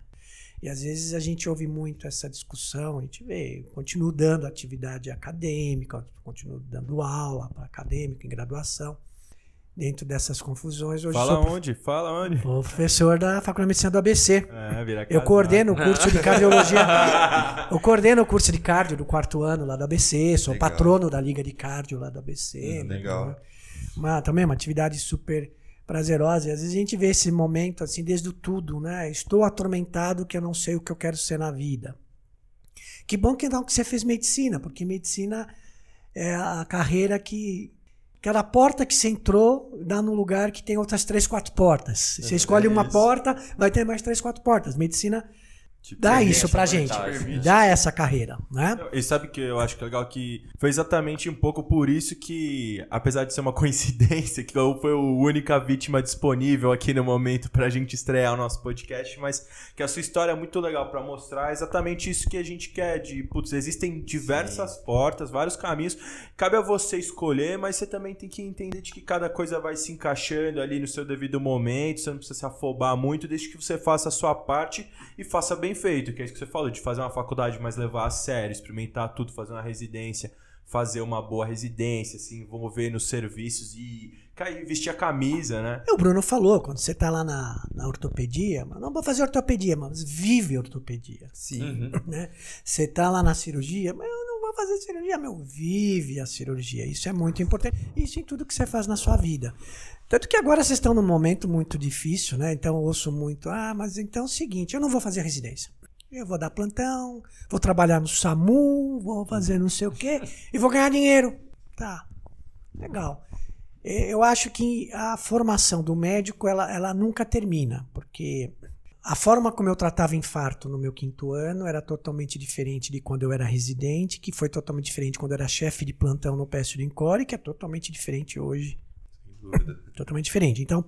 E às vezes a gente ouve muito essa discussão, a gente vê, continuo dando atividade acadêmica, continuo dando aula para acadêmico em graduação. Dentro dessas confusões, hoje Fala sou onde? Fala onde? sou professor da Faculdade de Medicina do ABC. É, vira Eu coordeno o curso de cardiologia. eu coordeno o curso de cardio do quarto ano lá do ABC. Sou Legal. patrono da Liga de Cardio lá do ABC. Hum, legal. né? Uma, também uma atividade super prazerosa. E às vezes a gente vê esse momento assim, desde o tudo, né? Estou atormentado que eu não sei o que eu quero ser na vida. Que bom que então que você fez medicina, porque medicina é a carreira que. Cada porta que você entrou dá num lugar que tem outras três, quatro portas. Você escolhe uma isso. porta, vai ter mais três, quatro portas. Medicina Tipo, dá permite isso pra gente. Dá essa carreira, né? E sabe que eu acho que é legal que foi exatamente um pouco por isso que, apesar de ser uma coincidência, que eu foi a única vítima disponível aqui no momento pra gente estrear o nosso podcast, mas que a sua história é muito legal pra mostrar exatamente isso que a gente quer, de, putz, existem diversas portas, vários caminhos, cabe a você escolher, mas você também tem que entender de que cada coisa vai se encaixando ali no seu devido momento, você não precisa se afobar muito, desde que você faça a sua parte e faça bem feito, que é isso que você falou, de fazer uma faculdade, mas levar a sério, experimentar tudo, fazer uma residência, fazer uma boa residência, se envolver nos serviços e cair, vestir a camisa, né? O Bruno falou, quando você tá lá na, na ortopedia, mas não vou fazer ortopedia, mas vive ortopedia. Sim. Uhum. né? Você tá lá na cirurgia, mas eu não vou fazer cirurgia, meu, vive a cirurgia. Isso é muito importante. Isso em tudo que você faz na sua vida. Tanto que agora vocês estão num momento muito difícil, né? Então ouço muito, ah, mas então é o seguinte, eu não vou fazer residência. Eu vou dar plantão, vou trabalhar no SAMU, vou fazer não sei o quê e vou ganhar dinheiro. Tá, legal. Eu acho que a formação do médico, ela, ela nunca termina, porque a forma como eu tratava infarto no meu quinto ano era totalmente diferente de quando eu era residente, que foi totalmente diferente quando eu era chefe de plantão no PS do Encore, que é totalmente diferente hoje dúvida. totalmente diferente. Então,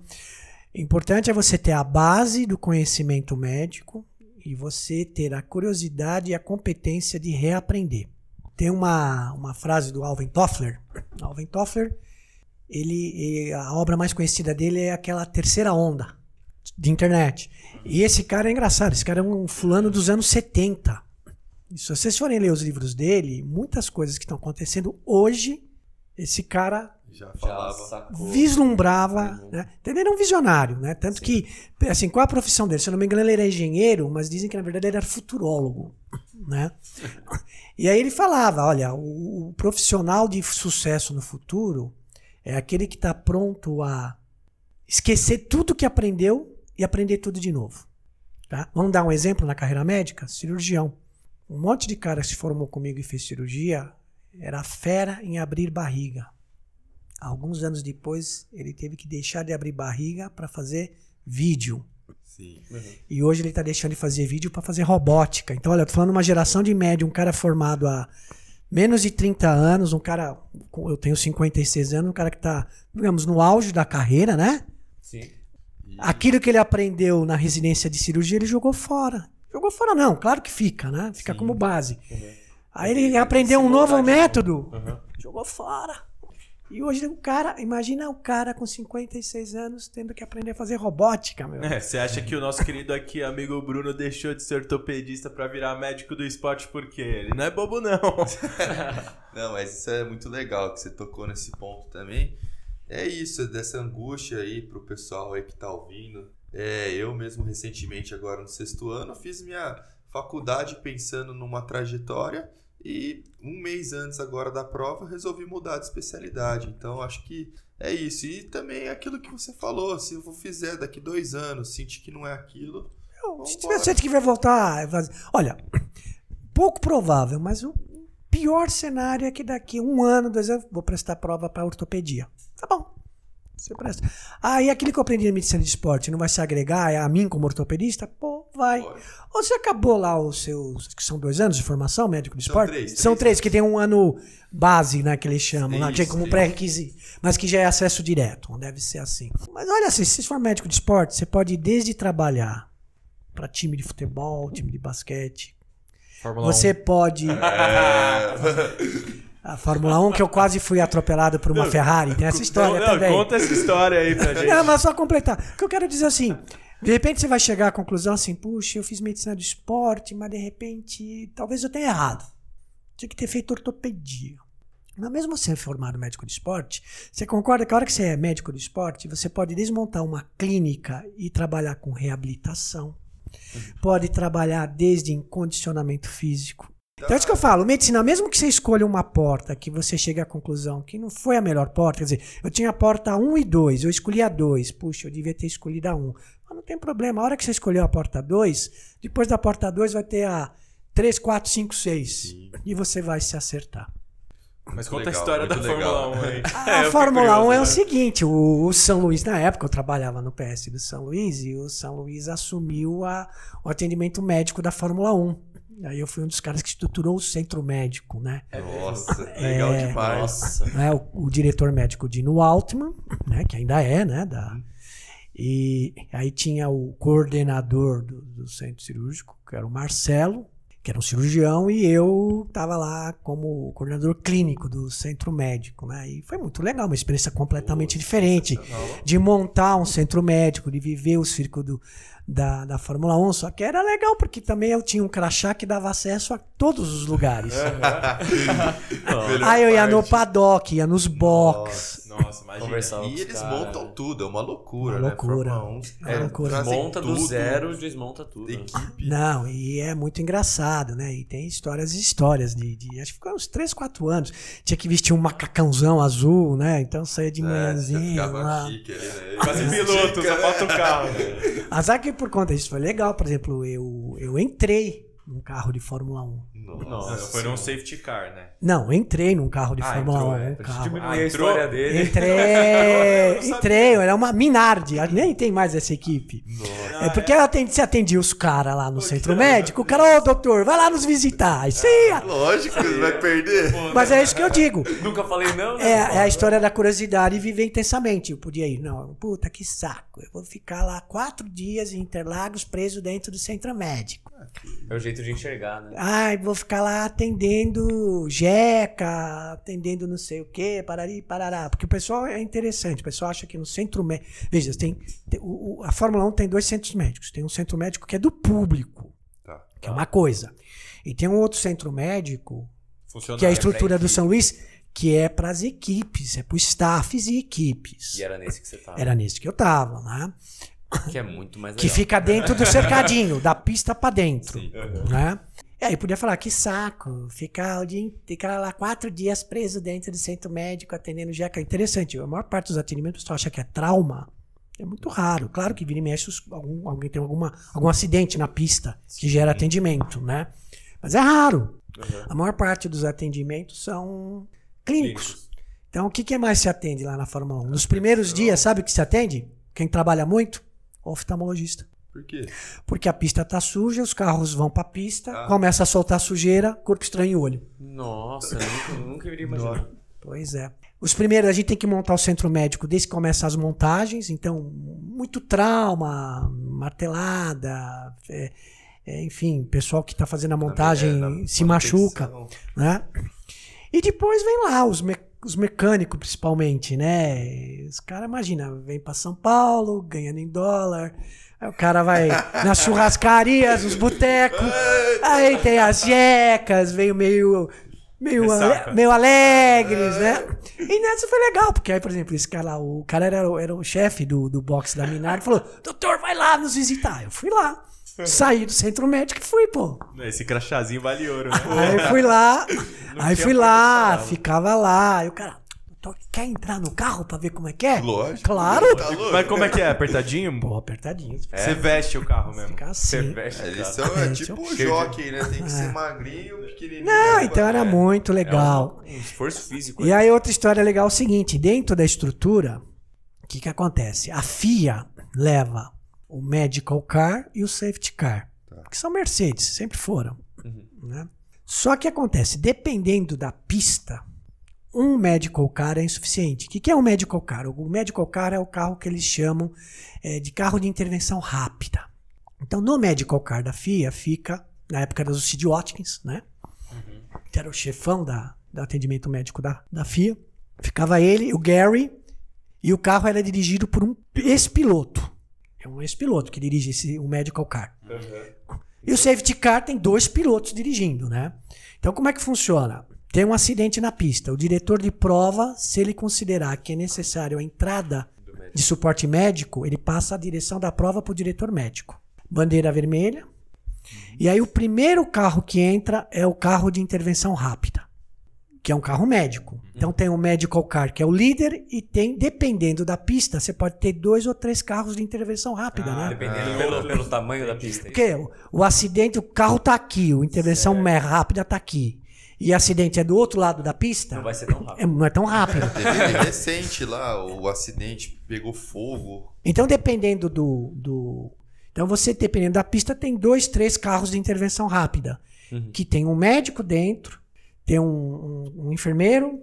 importante é você ter a base do conhecimento médico e você ter a curiosidade e a competência de reaprender. Tem uma, uma frase do Alvin Toffler. Alvin Toffler, ele- a obra mais conhecida dele é aquela terceira onda de internet. E esse cara é engraçado, esse cara é um fulano dos anos 70. E se vocês forem ler os livros dele, muitas coisas que estão acontecendo hoje, esse cara Já Já falava. sacou. vislumbrava, Uhum. né? Ele era um visionário, né? Tanto que, assim, qual a profissão dele? Se eu não me engano, ele era engenheiro, mas dizem que na verdade ele era futurólogo, né? E aí ele falava, olha, o, o profissional de sucesso no futuro é aquele que está pronto a esquecer tudo que aprendeu e aprender tudo de novo, tá? Vamos dar um exemplo na carreira médica? Cirurgião. Um monte de cara que se formou comigo e fez cirurgia era fera em abrir barriga. Alguns anos depois, ele teve que deixar de abrir barriga para fazer vídeo. Sim. E hoje ele está deixando de fazer vídeo para fazer robótica. Então, olha, eu tô falando uma geração de média, um cara formado há menos de 30 anos, um cara, eu tenho 56 anos, um cara que está, digamos, no auge da carreira, né? Sim. E- Aquilo que ele aprendeu na residência de cirurgia, ele jogou fora. Jogou fora não, claro que fica, né? Fica Sim. como base. Uhum. Aí ele aprendeu um novo método, Uhum. jogou fora. E hoje o cara, imagina o cara com 56 anos tendo que aprender a fazer robótica, meu. É, você acha que o nosso querido aqui, amigo Bruno, deixou de ser ortopedista pra virar médico do esporte por quê? Ele não é bobo, não. Não, mas isso é muito legal que você tocou nesse ponto também. É isso, é dessa angústia aí pro pessoal aí que tá ouvindo. É, eu mesmo recentemente, agora no sexto ano, fiz minha faculdade pensando numa trajetória e um mês antes agora da prova resolvi mudar de especialidade. Então acho que é isso. E também é aquilo que você falou, se eu fizer daqui dois anos, sentir que não é aquilo, Se vambora. você tiver voltar. fazer- Olha, pouco provável, mas o pior cenário é que daqui um ano, dois anos, vou prestar prova para ortopedia. Tá bom. Você presta. Ah, e aquilo que eu aprendi na medicina de esporte não vai se agregar a mim como ortopedista? Pô, vai. Pode. Ou você acabou lá os seus. que são dois anos de formação, médico de São esporte? três, São três três, que tem um ano base, né? Que eles chamam, lá, que é como pré-requisito. Mas que já é acesso direto. Não deve ser assim. Mas olha, assim, se você for médico de esporte, você pode ir desde trabalhar para time de futebol, time de basquete. Fórmula Você 1. pode. É. A Fórmula 1, que eu quase fui atropelado por uma Ferrari. Tem essa história não, não, também. conta essa história aí pra gente. Não, mas só completar. O que eu quero dizer assim, de repente você vai chegar à conclusão assim, puxa, eu fiz medicina do esporte, mas de repente talvez eu tenha errado. Tinha que ter feito ortopedia. Mas mesmo você formado médico de esporte, você concorda que a hora que você é médico de esporte, você pode desmontar uma clínica e trabalhar com reabilitação. Pode trabalhar desde em condicionamento físico. Então é isso que eu falo, medicina, mesmo que você escolha uma porta que você chegue à conclusão que não foi a melhor porta, quer dizer, eu tinha a porta 1 e 2, eu escolhi a 2, puxa, eu devia ter escolhido a 1. Mas não tem problema, a hora que você escolheu a porta 2, depois da porta 2 vai ter a 3, 4, 5, 6. Sim. E você vai se acertar. Mas conta a legal, história da muito Fórmula legal. 1 aí. A É, eu fiquei Fórmula 1 é o curioso, né? seguinte, o, o São Luís, na época eu trabalhava no PS do São Luís e o São Luís assumiu a- o atendimento médico da Fórmula 1. Aí eu fui um dos caras que estruturou o centro médico, né? Nossa, legal É. demais. Nossa. né, o, o diretor médico Dino Altman, né, que ainda é, né, da, e aí tinha o coordenador do, do centro cirúrgico, que era o Marcelo, que era um cirurgião, e eu estava lá como coordenador clínico do centro médico, né, e foi muito legal, uma experiência completamente diferente de montar um centro médico, de viver o circo do, da, da Fórmula 1, só que era legal porque também eu tinha um crachá que dava acesso a todos os lugares. Aí eu ia no paddock, ia nos box, Nossa. Imagina. Conversava E eles caras. montam tudo, é uma loucura, Uma né? loucura. Fórmula 1, É uma loucura. Monta do zero, desmonta tudo. Equipe. Não, e é muito engraçado, né? E tem histórias e histórias de, de- Acho que ficou uns 3, 4 anos. Tinha que vestir um macacãozão azul, né? Então saía de É, manhãzinha. lá. chique ali, né? Quase piloto, só falta o carro. Azar que por conta disso foi legal. Por exemplo, eu, eu entrei num carro de Fórmula 1. Nossa. Foi num safety car, né? Não, eu entrei num carro de Ah, Fórmula entrou, 1. é. Um carro. diminuir Ah, a história dele. Entrei, entrei, era uma Minardi, nem tem mais essa equipe. Nossa. É porque ela atendi, você atendia os caras lá no centro médico, o cara, ô doutor, vai lá nos visitar. Você ia. Lógico que você vai perder. Mas é isso que eu digo. Nunca falei não, né? É, é a história da curiosidade e viver intensamente. Eu podia ir, não, puta, que saco. Eu vou ficar lá quatro dias em Interlagos preso dentro do centro médico. É o jeito de enxergar, né? Ai, vou ficar lá atendendo jeca, atendendo não sei o quê, parari, parará. Porque o pessoal é interessante, o pessoal acha que no centro médico. Veja, tem, tem- o- a Fórmula 1 tem dois centros médicos. Tem um centro médico que é do público, Tá. que é uma coisa. E tem um outro centro médico, que é a estrutura pra do. São Luís, que é para as equipes, é para os staffs e equipes. E era nesse que você tava. Era nisso que eu tava, né? Que é muito mais Que legal. fica dentro do cercadinho, da pista para dentro. Sim. né? E aí podia falar, que saco, ficar, o dia, ficar lá quatro dias preso dentro do centro médico atendendo jeca. Interessante, a maior parte dos atendimentos o pessoal acha que é trauma. É muito raro. Claro que vira e mexe, algum- alguém tem alguma, algum acidente na pista que gera atendimento, né? Mas é raro. Uhum. A maior parte dos atendimentos são clínicos. Clínicos. Então, o que, que mais se atende lá na Fórmula 1? Nos primeiros dias, sabe o que se atende? Quem trabalha muito? Oftalmologista. Por quê? Porque a pista tá suja, os carros vão pra pista, Ah. começa a soltar sujeira, corpo estranho e olho. Nossa, nunca, nunca iria imaginar. Pois é. Os primeiros, a gente tem que montar o centro médico desde que começam as montagens, então, muito trauma, martelada, é, é, enfim, pessoal que tá fazendo a montagem Na- na se machuca, né? E depois vem lá os, me- os mecânicos, principalmente, né? Os caras, imagina, vem pra São Paulo, ganhando em dólar. Aí o cara vai nas churrascarias, nos botecos. Aí tem as jecas, veio meio. Meio, ale- meio alegres, né? E nessa foi legal, porque aí, por exemplo, esse cara lá, o cara era, o- era o chefe do, do box da Minardi, falou: Doutor, vai lá nos visitar. Eu fui lá. Saí do centro médico e fui, pô. Esse crachazinho vale ouro, né? Aí fui lá, aí fui lá, ficava lá. Aí o cara, quer entrar no carro pra ver como é que é? Lógico. Claro. Tá? Mas como é que é? Apertadinho? Pô, apertadinho. Você veste o carro mesmo. Fica Você assim. veste, É, Eles são é, É, tipo um de- jockey, né? Tem que ser magrinho, pequenininho. Não, né? então era É. muito legal. É um esforço físico. E aí outra história legal é o seguinte, dentro da estrutura, o que que acontece? A FIA leva o medical car e o safety car, que são Mercedes, sempre foram. Uhum. né? Só que acontece, dependendo da pista, um medical car é insuficiente. O que, que é um medical car? O medical car é o carro que eles chamam eh, de carro de intervenção rápida. Então, no medical car da FIA fica, na época era o Sid Watkins, né? Que era o chefão da, do atendimento médico da, da FIA. Ficava ele, o Gary, e o carro era dirigido por um ex-piloto. É um ex-piloto que dirige esse, o medical car. E o safety car tem dois pilotos dirigindo, né? Então, como é que funciona? Tem um acidente na pista. O diretor de prova, se ele considerar que é necessário a entrada de suporte médico, ele passa a direção da prova para o diretor médico. Bandeira vermelha. E aí, o primeiro carro que entra é o carro de intervenção rápida, que é um carro médico. Então, tem o medical car, que é o líder, e tem, dependendo da pista, você pode ter dois ou três carros de intervenção rápida, né? Dependendo pelo, pelo tamanho da pista. Porque o, o acidente, o carro tá aqui, o intervenção rápida tá aqui. E o acidente é do outro lado da pista, Não vai ser tão rápido. é- não é tão rápido. Teve recente lá, o acidente pegou fogo. Então, dependendo do, do. Então, você, dependendo da pista, tem dois, três carros de intervenção rápida. Uhum. Que tem um médico dentro, tem um, um- um enfermeiro,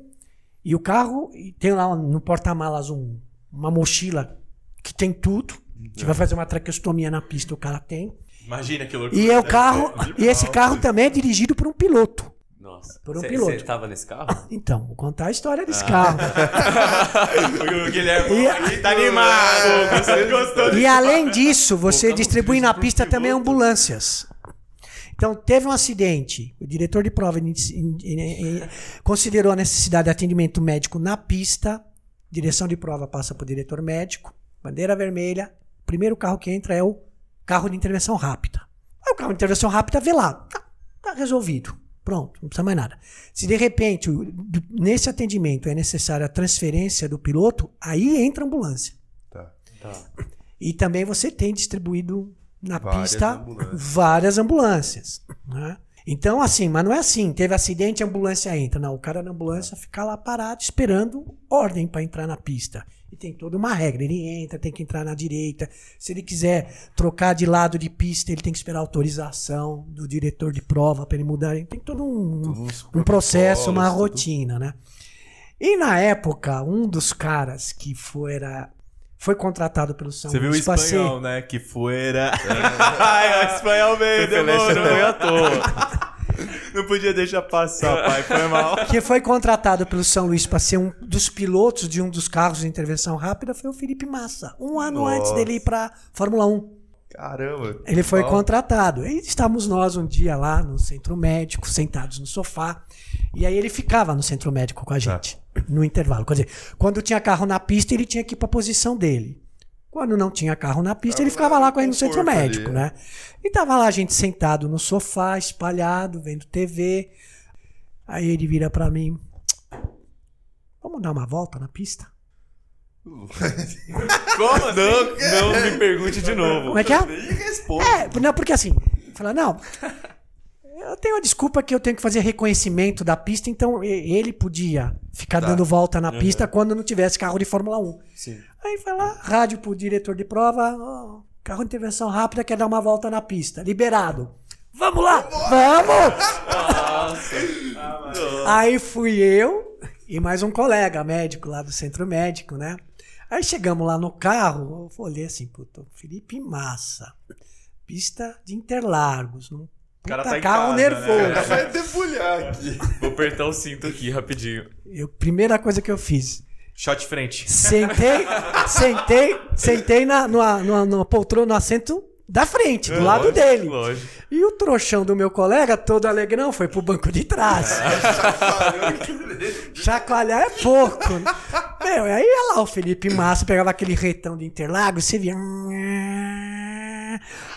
e o carro e tem lá no porta-malas um- uma mochila que tem tudo. Você vai fazer uma traqueostomia na pista, o cara tem. Imagina que loucura. E é o deve carro. ser. E esse carro também é dirigido por um piloto. Nossa. Por um Cê- piloto. Você tava nesse carro? Então, vou contar a história desse Ah. carro. O Guilherme E- aqui tá animado. Você gostou E além disso, você Colocamos distribui na pista também ambulâncias. Então, teve um acidente. O diretor de prova considerou a necessidade de atendimento médico na pista. direção de prova passa para o diretor médico, bandeira vermelha, o primeiro carro que entra é o carro de intervenção rápida. Aí o carro de intervenção rápida vê lá, tá, tá resolvido. Pronto, não precisa mais nada. Se de repente, nesse atendimento, é necessária a transferência do piloto, aí entra a ambulância. Tá. Tá. E também você tem distribuído na Várias pista ambulâncias. várias ambulâncias. né? Então, assim, mas não é assim, teve acidente, a ambulância entra. Não, o cara na ambulância fica lá parado esperando ordem para entrar na pista. E tem toda uma regra. Ele entra, tem que entrar na direita. Se ele quiser trocar de lado de pista, ele tem que esperar autorização do diretor de prova para ele mudar. Tem todo um, um processo, uma rotina, né? E na época, um dos caras que foi, era, foi contratado pelo São Você viu o espanhol, né? Que fuera. Ai, o espanhol veio, Pelé não foi à demorou. toa. Não podia deixar passar, pai. Foi mal. que foi contratado pelo São Luís para ser um dos pilotos de um dos carros de intervenção rápida foi o Felipe Massa. Um ano Nossa. antes dele ir para Fórmula 1. Caramba. Ele foi Ó, contratado. E estávamos nós um dia lá no centro médico, sentados no sofá. E aí ele ficava no centro médico com a gente, no intervalo. Quer dizer, quando tinha carro na pista, ele tinha que ir para a posição dele. Quando não tinha carro na pista, ele ficava lá gente no centro médico, né? né? E tava lá a gente sentado no sofá, espalhado, vendo TV. Aí ele vira para mim: Vamos dar uma volta na pista? Como não? Não me pergunte de novo. Como é que é? Nem responde. É, não, porque assim, fala, não, eu tenho a desculpa que eu tenho que fazer reconhecimento da pista, então ele podia ficar Tá. dando volta na pista quando não tivesse carro de Fórmula 1. Sim. Aí foi lá, rádio pro diretor de prova, ó, carro de intervenção rápida quer dar uma volta na pista, liberado. Vamos lá, vamos! Aí fui eu e mais um colega médico lá do centro médico, né? Aí chegamos lá no carro, eu olhei assim, puta, Felipe Massa, pista de Interlagos, um cara tá em carro casa, né? nervoso. Vai debulhar aqui. Vou apertar o cinto aqui rapidinho. Eu, primeira coisa que eu fiz, Shot frente. sentei, sentei, sentei na, numa, numa, numa poltrona, no assento da frente, do lado Lógico, dele. Lógico. E o trouxão do meu colega, todo alegrão, foi pro banco de trás. Chacoalhar é pouco. né? Meu, aí ia lá o Felipe Massa, pegava aquele retão de Interlagos, você via.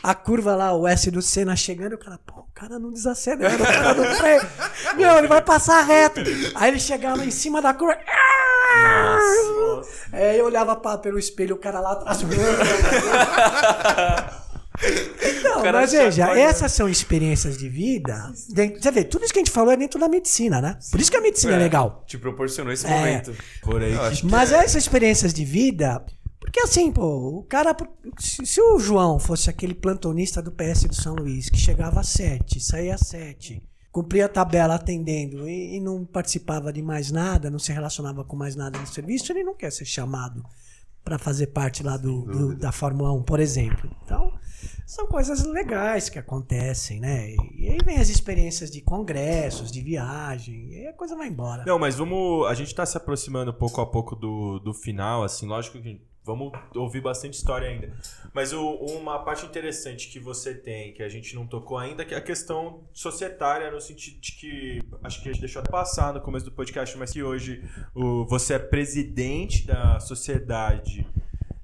A curva lá, o S do Senna chegando, o cara, pô, o cara não desacelera, o cara não freia. Meu, ele vai passar reto. Aí ele chegava em cima da curva. Aí eu olhava pra- pelo espelho, o cara lá atrás. Não, O cara mas veja, essas são experiências de vida. Você vê, tudo isso que a gente falou é dentro da medicina, né? Por isso que a medicina é, legal. Te proporcionou esse É. momento. Por aí. Mas é. essas experiências de vida. Porque assim, pô, o cara. Se, se o João fosse aquele plantonista do PS do São Luís, que chegava às sete, saía às sete, cumpria a tabela atendendo e, e não participava de mais nada, não se relacionava com mais nada no serviço, ele não quer ser chamado para fazer parte lá do, do- da Fórmula 1, por exemplo. Então, são coisas legais que acontecem, né? E aí vem as experiências de congressos, de viagem, e aí a coisa vai embora. Não, mas vamos. A gente tá se aproximando pouco a pouco do, do final, assim, lógico que vamos ouvir bastante história ainda. Mas o- uma parte interessante que você tem, que a gente não tocou ainda, que é a questão societária, no sentido de que. Acho que a gente deixou passar no começo do podcast, mas que hoje o, você é presidente da sociedade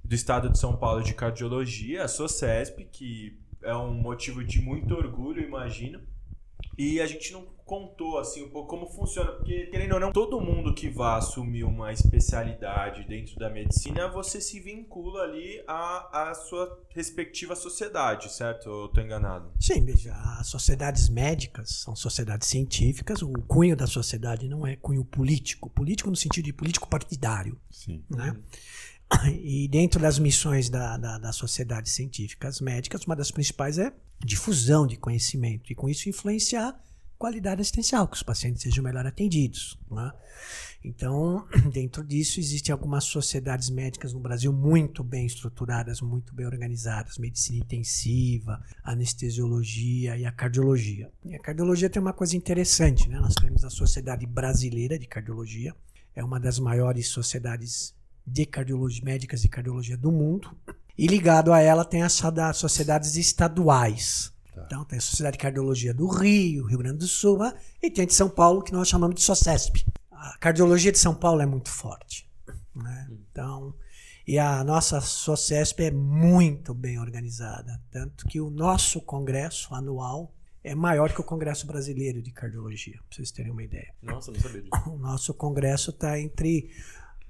do estado de São Paulo de Cardiologia, a SOCESP, que é um motivo de muito orgulho, imagino. E a gente não contou assim um pouco como funciona, porque querendo ou não, todo mundo que vá assumir uma especialidade dentro da medicina, você se vincula ali à, à sua respectiva sociedade, certo? Ou eu tô enganado? Sim, veja, as sociedades médicas são sociedades científicas, o cunho da sociedade não é cunho político, político no sentido de político partidário, Sim. né? E dentro das missões da, da, das sociedades científicas médicas, uma das principais é difusão de conhecimento e com isso influenciar qualidade assistencial, que os pacientes sejam melhor atendidos. Né? Então, dentro disso, existem algumas sociedades médicas no Brasil muito bem estruturadas, muito bem organizadas, medicina intensiva, anestesiologia e a cardiologia. E a cardiologia tem uma coisa interessante, né? Nós temos a Sociedade Brasileira de Cardiologia, é uma das maiores sociedades de cardiologia médicas de cardiologia do mundo. E ligado a ela tem as sociedades estaduais. Então tem a Sociedade de Cardiologia do Rio, Rio Grande do Sul, né? e tem a de São Paulo, que nós chamamos de SOCESP. A cardiologia de São Paulo é muito forte. Né? Então, e a nossa SOCESP é muito bem organizada. Tanto que o nosso congresso anual é maior que o Congresso Brasileiro de Cardiologia, para vocês terem uma ideia. Nossa, não sabia disso. O nosso congresso está entre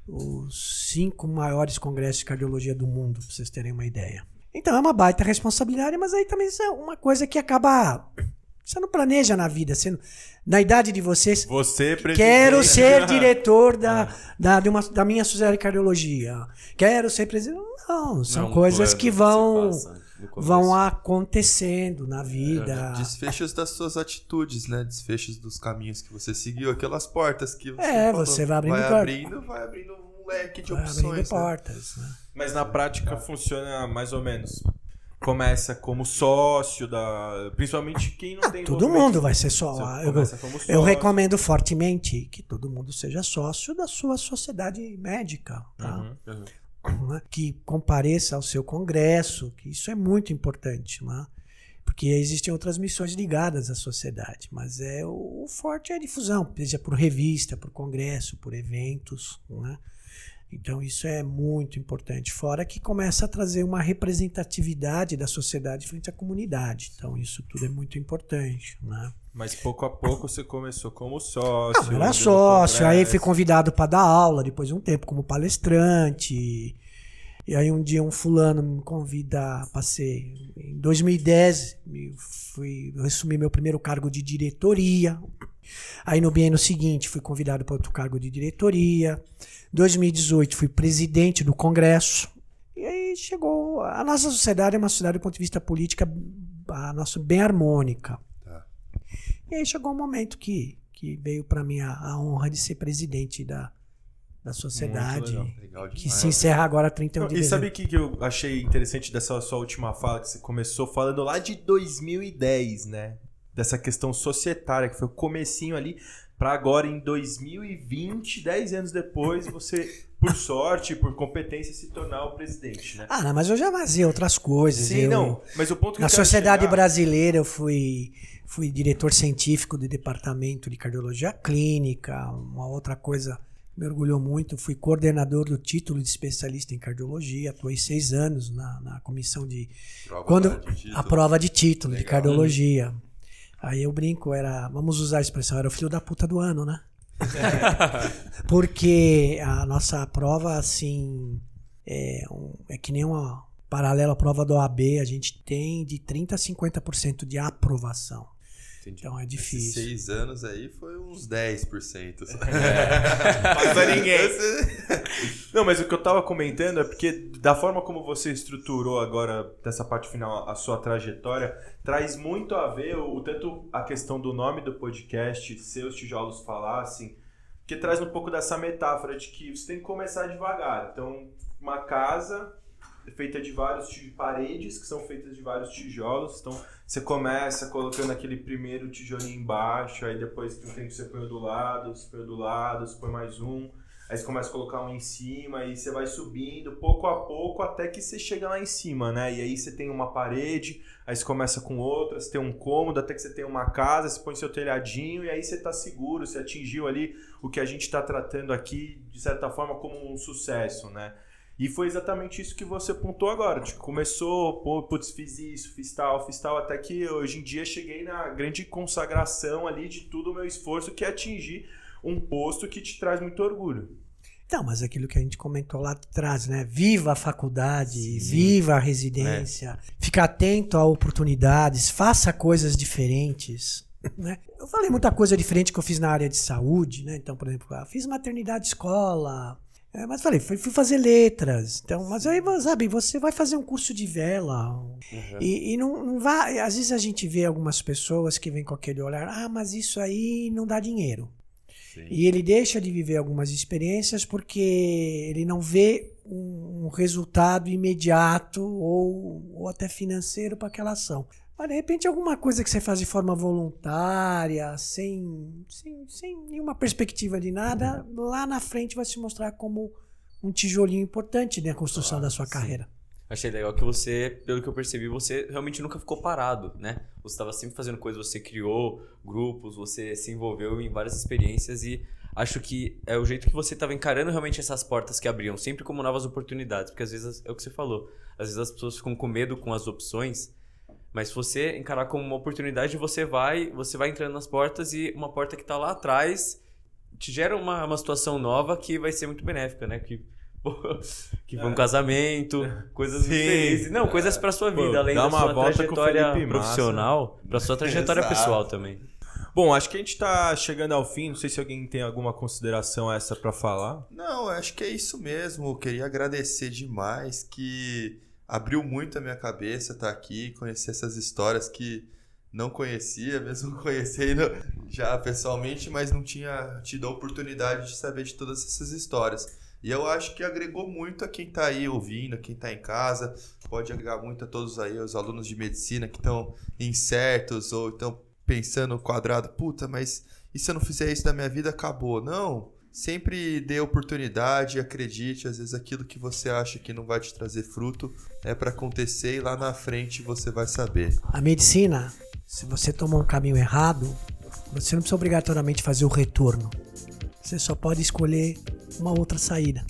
os cinco maiores congressos de cardiologia do mundo, para vocês terem uma ideia. Então é uma baita responsabilidade, mas aí também isso é uma coisa que acaba. Você não planeja na vida. Você não- na idade de vocês, Você, presidente. Quero ser diretor da, da, de uma, da minha sociedade de cardiologia. Quero ser presidente. Não, são Não é coisas plano que vão, vão acontecendo na vida. Desfechos das suas atitudes, né? Desfechos dos caminhos que você seguiu, aquelas portas que você É, falou. você vai abrindo vai porta. abrindo, vai abrindo um leque de Vai opções. abrindo né? portas. né? Mas na prática funciona mais ou menos. Começa como sócio da. Principalmente quem não tem. Todo mundo vai ser só. Eu, eu recomendo fortemente que todo mundo seja sócio da sua sociedade médica. Tá? Uhum. Uhum. né, que compareça ao seu congresso, que isso é muito importante, né? porque existem outras missões ligadas à sociedade, mas é o, o forte é a difusão, seja por revista, por congresso, por eventos, né? Então isso é muito importante. Fora que começa a trazer uma representatividade da sociedade frente à comunidade. Então isso tudo é muito importante, né? Mas pouco a pouco você começou como sócio. Não, eu era sócio, aí fui convidado para dar aula depois de um tempo como palestrante. E aí um dia um fulano me convida para ser. Em 2010, eu fui, eu assumi meu primeiro cargo de diretoria. Aí no biênio seguinte fui convidado para outro cargo de diretoria. 2018 fui presidente do congresso. E aí chegou. A nossa sociedade é uma sociedade do ponto de vista política a nossa, bem harmônica. Tá. E aí chegou um momento que, que veio para mim a, a honra de ser presidente da, da sociedade, legal. Legal que se encerra agora 31 de E sabe o que, que eu achei interessante dessa sua última fala que você começou falando lá de 2010, né? Dessa questão societária, que foi o comecinho ali, pra agora em 2020, 10 anos depois, você, por sorte, por competência, se tornar o presidente, né? Ah, não, mas eu já fazia outras coisas. Sim, eu, não. Mas o ponto que Na sociedade chegar- brasileira eu fui, fui diretor científico do departamento de cardiologia clínica. Uma outra coisa me orgulhou muito, fui coordenador do título de especialista em cardiologia. Atuei seis anos na, na comissão de Prova quando de título. a prova de título de Legal. cardiologia. Aí eu brinco, era, vamos usar a expressão, era o filho da puta do ano, né? Porque a nossa prova, assim, é, um- é que nem uma paralela à prova do OAB, a gente tem de 30% a 50% de aprovação. Entendi. Então é Esses difícil. seis anos aí foi uns 10%. só. Mas pra ninguém. Não, mas o que eu tava comentando é porque da forma como você estruturou agora, dessa parte final, a sua trajetória, traz muito a ver o, o tanto a questão do nome do podcast, seus tijolos falassem, que traz um pouco dessa metáfora de que você tem que começar devagar. Então, uma casa feita de vários paredes que são feitas de vários tijolos. Então, você começa colocando aquele primeiro tijolinho embaixo, aí depois tem um tempo você põe do lado, você põe do lado, você põe mais um. Aí você começa a colocar um em cima e você vai subindo pouco a pouco até que você chega lá em cima, né? E aí você tem uma parede, aí você começa com outra, você tem um cômodo, até que você tem uma casa, você põe seu telhadinho e aí você tá seguro, você atingiu ali o que a gente tá tratando aqui, de certa forma, como um sucesso, né? E foi exatamente isso que você pontuou agora. Tipo, começou, pô, putz, fiz isso, fiz tal, fiz tal, até que hoje em dia cheguei na grande consagração ali de todo o meu esforço, que é atingir um posto que te traz muito orgulho. Então, mas aquilo que a gente comentou lá atrás, né? Viva a faculdade, viva a residência, fica atento a oportunidades, faça coisas diferentes. Né? Eu falei muita coisa diferente que eu fiz na área de saúde, né? Então, por exemplo, fiz maternidade escola, é, mas falei, fui, fui fazer letras. Então, mas aí, sabe, você vai fazer um curso de vela. Uhum. E, e não, não vai. Às vezes a gente vê algumas pessoas que vêm com aquele olhar, ah, mas isso aí não dá dinheiro. Sim. E ele deixa de viver algumas experiências porque ele não vê um, um resultado imediato ou, ou até financeiro para aquela ação. Mas de repente alguma coisa que você faz de forma voluntária, sem, sem, sem nenhuma perspectiva de nada, lá na frente vai se mostrar como um tijolinho importante na construção da sua carreira. Achei legal que você, pelo que eu percebi, você realmente nunca ficou parado, né? Você estava sempre fazendo coisas, você criou grupos, você se envolveu em várias experiências e acho que é o jeito que você estava encarando realmente essas portas que abriam, sempre como novas oportunidades, porque às vezes é o que você falou, às vezes as pessoas ficam com medo com as opções, mas se você encarar como uma oportunidade, você vai, você vai entrando nas portas e uma porta que está lá atrás te gera uma, uma situação nova que vai ser muito benéfica, né? Que que foi um casamento, coisas Sim. diferentes. Não, coisas pra sua vida, Pô, além da uma sua volta com o trajetória profissional, pra sua trajetória pessoal também. Bom, acho que a gente tá chegando ao fim. Não sei se alguém tem alguma consideração essa pra falar. Não, acho que é isso mesmo. Eu queria agradecer demais que abriu muito a minha cabeça estar aqui, conhecer essas histórias que não conhecia, mesmo conhecendo já pessoalmente, mas não tinha tido a oportunidade de saber de todas essas histórias. E eu acho que agregou muito a quem está aí ouvindo, quem está em casa, pode agregar muito a todos aí, os alunos de medicina que estão incertos ou estão pensando quadrado, puta, mas e se eu não fizer isso na minha vida, acabou? Não, sempre dê oportunidade, acredite, às vezes aquilo que você acha que não vai te trazer fruto é para acontecer e lá na frente você vai saber. A medicina, se você tomar um caminho errado, você não precisa obrigatoriamente fazer o retorno. Você só pode escolher uma outra saída.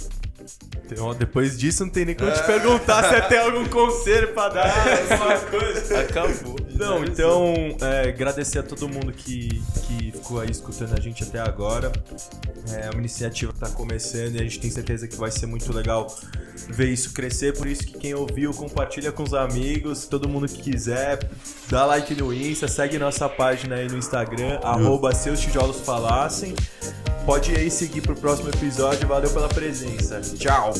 Então, depois disso, não tem nem como te perguntar se tem algum conselho pra dar, alguma coisa. Acabou. Não, então, é, agradecer a todo mundo que, que ficou aí escutando a gente até agora. É uma iniciativa que tá começando e a gente tem certeza que vai ser muito legal ver isso crescer. Por isso que quem ouviu, compartilha com os amigos. Todo mundo que quiser, dá like no Insta, segue nossa página aí no Instagram, arroba seus tijolos falassem. Pode ir aí seguir pro próximo episódio. Valeu pela presença. Tchau!